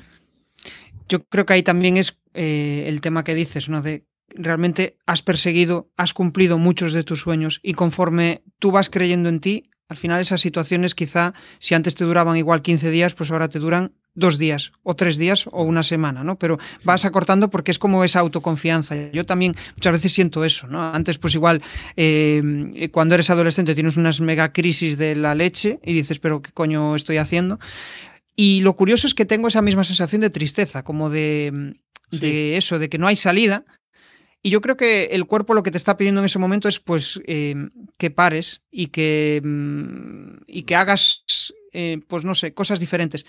B: Yo creo que ahí también es eh, el tema que dices, ¿no? De realmente has perseguido, has cumplido muchos de tus sueños y conforme tú vas creyendo en ti, al final esas situaciones quizá si antes te duraban igual 15 días, pues ahora te duran dos días o tres días o una semana, ¿no? Pero vas acortando porque es como esa autoconfianza. Yo también muchas veces siento eso, ¿no? Antes pues igual eh, cuando eres adolescente tienes unas mega crisis de la leche y dices, pero ¿qué coño estoy haciendo? Y lo curioso es que tengo esa misma sensación de tristeza, como de, de eso, de que no hay salida Y yo creo que el cuerpo lo que te está pidiendo en ese momento es pues eh, que pares y que, mm, y que hagas, eh, pues no sé, cosas diferentes.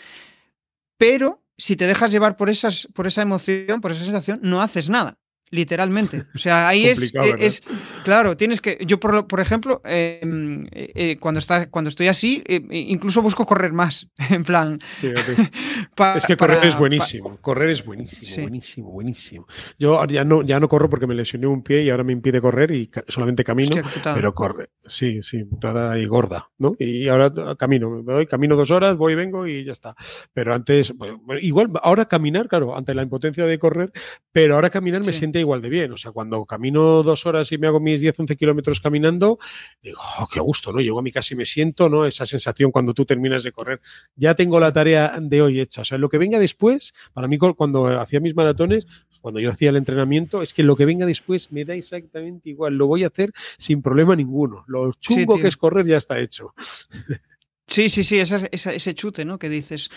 B: Pero si te dejas llevar por, esas, por esa emoción, por esa sensación, no haces nada literalmente. O sea, (laughs) ahí es, eh, es, claro, tienes que, yo por, por ejemplo, em, eh, eh, cuando, está, cuando estoy así, incluso busco correr más, (laughs) en plan. (laughs)
A: es que correr es buenísimo, correr es buenísimo, buenísimo, buenísimo. Yo ya no, ya no corro porque me lesioné un pie y ahora me impide correr y solamente camino, pero corre, sí, sí, putada y gorda, ¿no? Y ahora camino, me doy, camino dos horas, voy y vengo y ya está. Pero antes, igual, ahora caminar, claro, ante la impotencia de correr, pero ahora caminar me siente igual de bien. O sea, cuando camino dos horas y me hago mis 10, 11 kilómetros caminando, digo, oh, qué gusto, ¿no? Llego a mi casa y me siento, ¿no? Esa sensación cuando tú terminas de correr. Ya tengo la tarea de hoy hecha. O sea, lo que venga después, para mí cuando hacía mis maratones, cuando yo hacía el entrenamiento, es que lo que venga después me da exactamente igual. Lo voy a hacer sin problema ninguno. Lo chungo que es correr ya está hecho.
B: Sí, sí, sí, ese chute, ¿no? Que dices.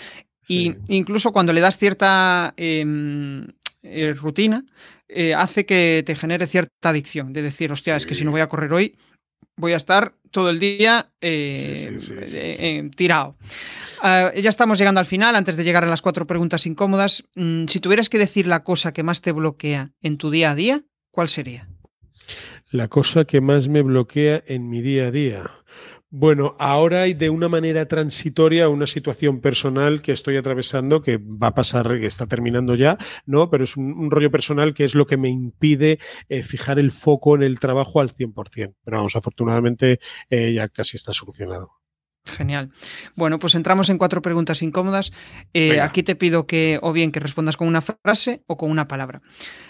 B: Y incluso cuando le das cierta em, eh, rutina, eh, hace que te genere cierta adicción. De decir, hostia, es que si no voy a correr hoy, voy a estar todo el día eh, tirado. Ah, ya estamos llegando al final, antes de llegar a las cuatro preguntas incómodas. Mm, si tuvieras que decir la cosa que más te bloquea en tu día a día, ¿cuál sería?
A: La cosa que más me bloquea en mi día a día. Bueno, ahora hay de una manera transitoria una situación personal que estoy atravesando que va a pasar, que está terminando ya, ¿no? Pero es un, rollo personal que es lo que me impide eh, fijar el foco en el trabajo al 100%. Pero vamos, afortunadamente eh, ya casi está solucionado.
B: Genial. Bueno, pues entramos en cuatro preguntas incómodas. Eh, aquí te pido que o bien que respondas con una frase o con una palabra.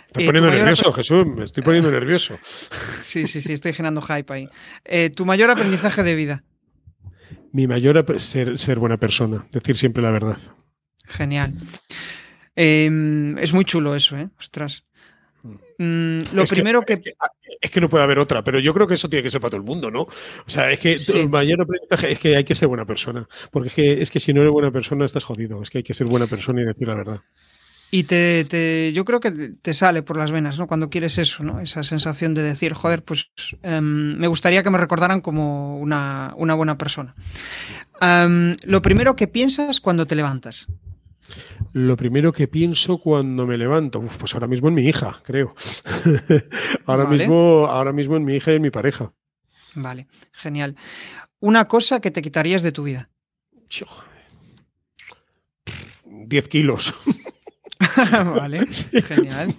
A: Estoy poniendo nervioso, Jesús, me estoy poniendo (laughs) nervioso.
B: Sí, sí, sí, estoy generando hype ahí. Eh, ¿Tu mayor aprendizaje de vida?
A: Mi mayor ser, ser buena persona, decir siempre la verdad.
B: Genial. Em, es muy chulo eso, ¿eh? Ostras. Mm, lo primero que,
A: es que, no puede haber otra, pero yo creo que eso tiene que ser para todo el mundo, ¿no? O sea, es que el mayor es que hay que ser buena persona. Porque es que, es que si no eres buena persona estás jodido. Es que hay que ser buena persona y decir la verdad.
B: Y te, yo creo que te sale por las venas, ¿no? Cuando quieres eso, ¿no? Esa sensación de decir, joder, pues em, me gustaría que me recordaran como una, buena persona. Em, lo primero que piensas cuando te levantas.
A: Lo primero que pienso cuando me levanto, pues ahora mismo en mi hija, creo. (laughs) ahora, mismo, ahora mismo en mi hija y en mi pareja.
B: Vale, genial. Una cosa que te quitarías de tu vida.
A: 10 kilos. (laughs)
B: vale, (laughs) genial.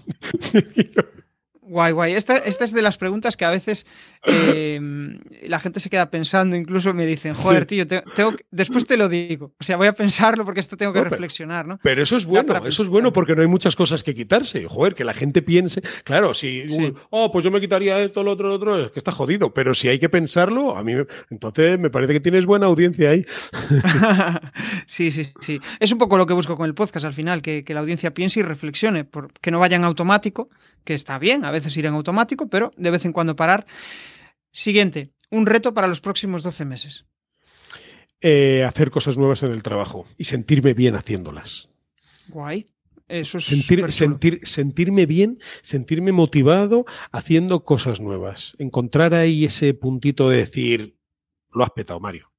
B: Guay, guay. Esta, esta, es de las preguntas que a veces em, la gente se queda pensando, incluso me dicen, joder, tío, tengo, después te lo digo. O sea, voy a pensarlo porque esto tengo que reflexionar, ¿no?
A: Pero eso es bueno, eso es bueno porque no hay muchas cosas que quitarse. Joder, que la gente piense. Claro, si, oh, pues yo me quitaría esto, lo otro, lo otro, es que está jodido. Pero si hay que pensarlo, a mí, entonces me parece que tienes buena audiencia ahí. (laughs)
B: sí, sí, sí. Es un poco lo que busco con el podcast al final, que, que la audiencia piense y reflexione, que no vaya en automático que está bien, a veces ir en automático, pero de vez en cuando parar. Siguiente, un reto para los próximos 12 meses.
A: Eh, hacer cosas nuevas en el trabajo y sentirme bien haciéndolas.
B: Guay. Eso es
A: sentir, sentir, sentirme bien, sentirme motivado haciendo cosas nuevas. Encontrar ahí ese puntito de decir, lo has petado, Mario.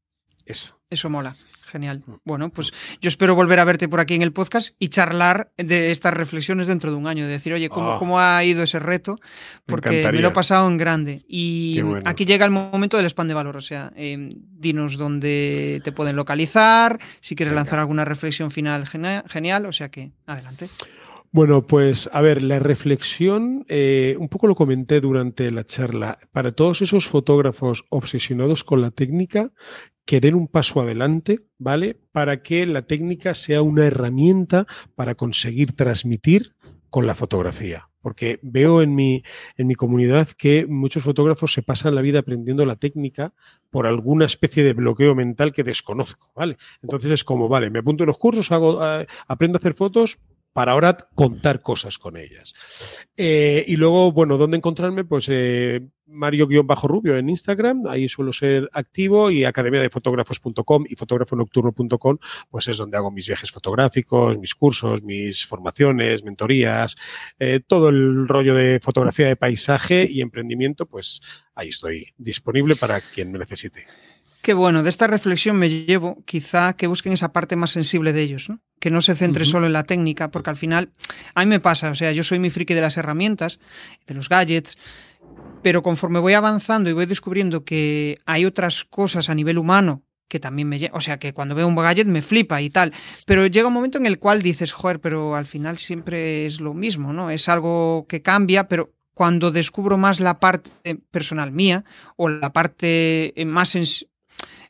A: Eso.
B: Eso mola. Genial. Bueno, pues yo espero volver a verte por aquí en el podcast y charlar de estas reflexiones dentro de un año, de decir, oye, ¿cómo, ah. ha ido ese reto? Porque me, lo he pasado en grande. Y aquí llega el momento del spam de valor, o sea, em, dinos dónde te pueden localizar, si quieres lanzar alguna reflexión final genial, o sea que adelante.
A: Bueno, pues a ver, la reflexión, eh, un poco lo comenté durante la charla, para todos esos fotógrafos obsesionados con la técnica, que den un paso adelante, ¿vale? Para que la técnica sea una herramienta para conseguir transmitir con la fotografía. Porque veo en mi, en mi comunidad que muchos fotógrafos se pasan la vida aprendiendo la técnica por alguna especie de bloqueo mental que desconozco, ¿vale? Entonces es como, vale, me apunto en los cursos, hago, eh, aprendo a hacer fotos, para ahora contar cosas con ellas. Eh, y luego, bueno, ¿dónde encontrarme? Pues eh, Mario-Rubio en Instagram, ahí suelo ser activo, y academia de fotógrafos.com y fotógrafonocturno.com, pues es donde hago mis viajes fotográficos, mis cursos, mis formaciones, mentorías, eh, todo el rollo de fotografía de paisaje y emprendimiento, pues ahí estoy disponible para quien me necesite.
B: Qué bueno, de esta reflexión me llevo quizá que busquen esa parte más sensible de ellos, ¿no? que no se centre solo en la técnica, porque al final a mí me pasa, o sea, yo soy mi friki de las herramientas, de los gadgets, pero conforme voy avanzando y voy descubriendo que hay otras cosas a nivel humano que también me... O sea, que cuando veo un gadget me flipa y tal, pero llega un momento en el cual dices, joder, pero al final siempre es lo mismo, ¿no? Es algo que cambia, pero cuando descubro más la parte personal mía o la parte más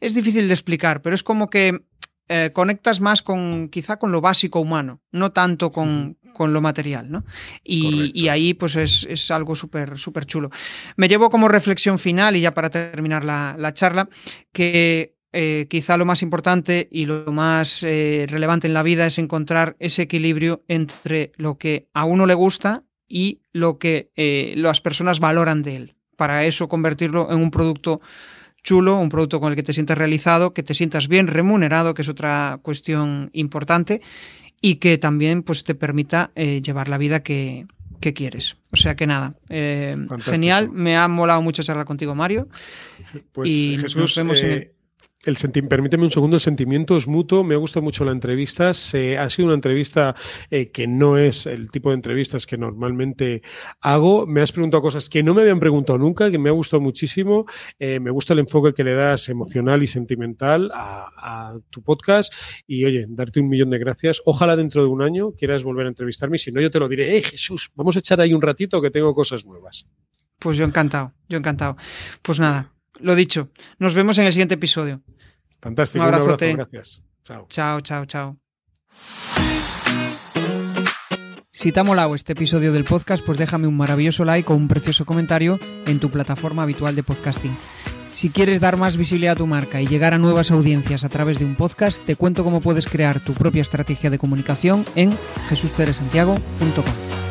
B: es difícil de explicar, pero es como que eh, conectas más con quizá con lo básico humano, no tanto con, con lo material, ¿no? Y, ahí pues es, algo súper súper chulo. Me llevo como reflexión final y ya para terminar la, charla, que eh, quizá lo más importante y lo más eh, relevante en la vida es encontrar ese equilibrio entre lo que a uno le gusta y lo que las personas valoran de él. Para eso convertirlo en un producto chulo, un producto con el que te sientas realizado, que te sientas bien remunerado, que es otra cuestión importante, y que también pues, te permita eh, llevar la vida que, quieres. O sea que nada, eh, genial, me ha molado mucho charlar contigo, Mario.
A: Pues, y nos vemos en el eh, el permíteme un segundo, el sentimiento es mutuo. Me ha gustado mucho la entrevista. Se, ha sido una entrevista eh, que no es el tipo de entrevistas que normalmente hago. Me has preguntado cosas que no me habían preguntado nunca, que me ha gustado muchísimo. Eh, me gusta el enfoque que le das emocional y sentimental a, tu podcast. Y oye, darte un millón de gracias. Ojalá dentro de un año quieras volver a entrevistarme. Si no, yo te lo diré. ¡Eh, Jesús! Vamos a echar ahí un ratito que tengo cosas nuevas.
B: Pues yo encantado, yo encantado. Pues nada, lo dicho, nos vemos en el siguiente episodio.
A: Fantástico. Un, abrazo, gracias. Chao.
B: Chao, chao, chao. Si te ha molado este episodio del podcast, pues déjame un maravilloso like o un precioso comentario en tu plataforma habitual de podcasting. Si quieres dar más visibilidad a tu marca y llegar a nuevas audiencias a través de un podcast, te cuento cómo puedes crear tu propia estrategia de comunicación en jesusperesantiago.com.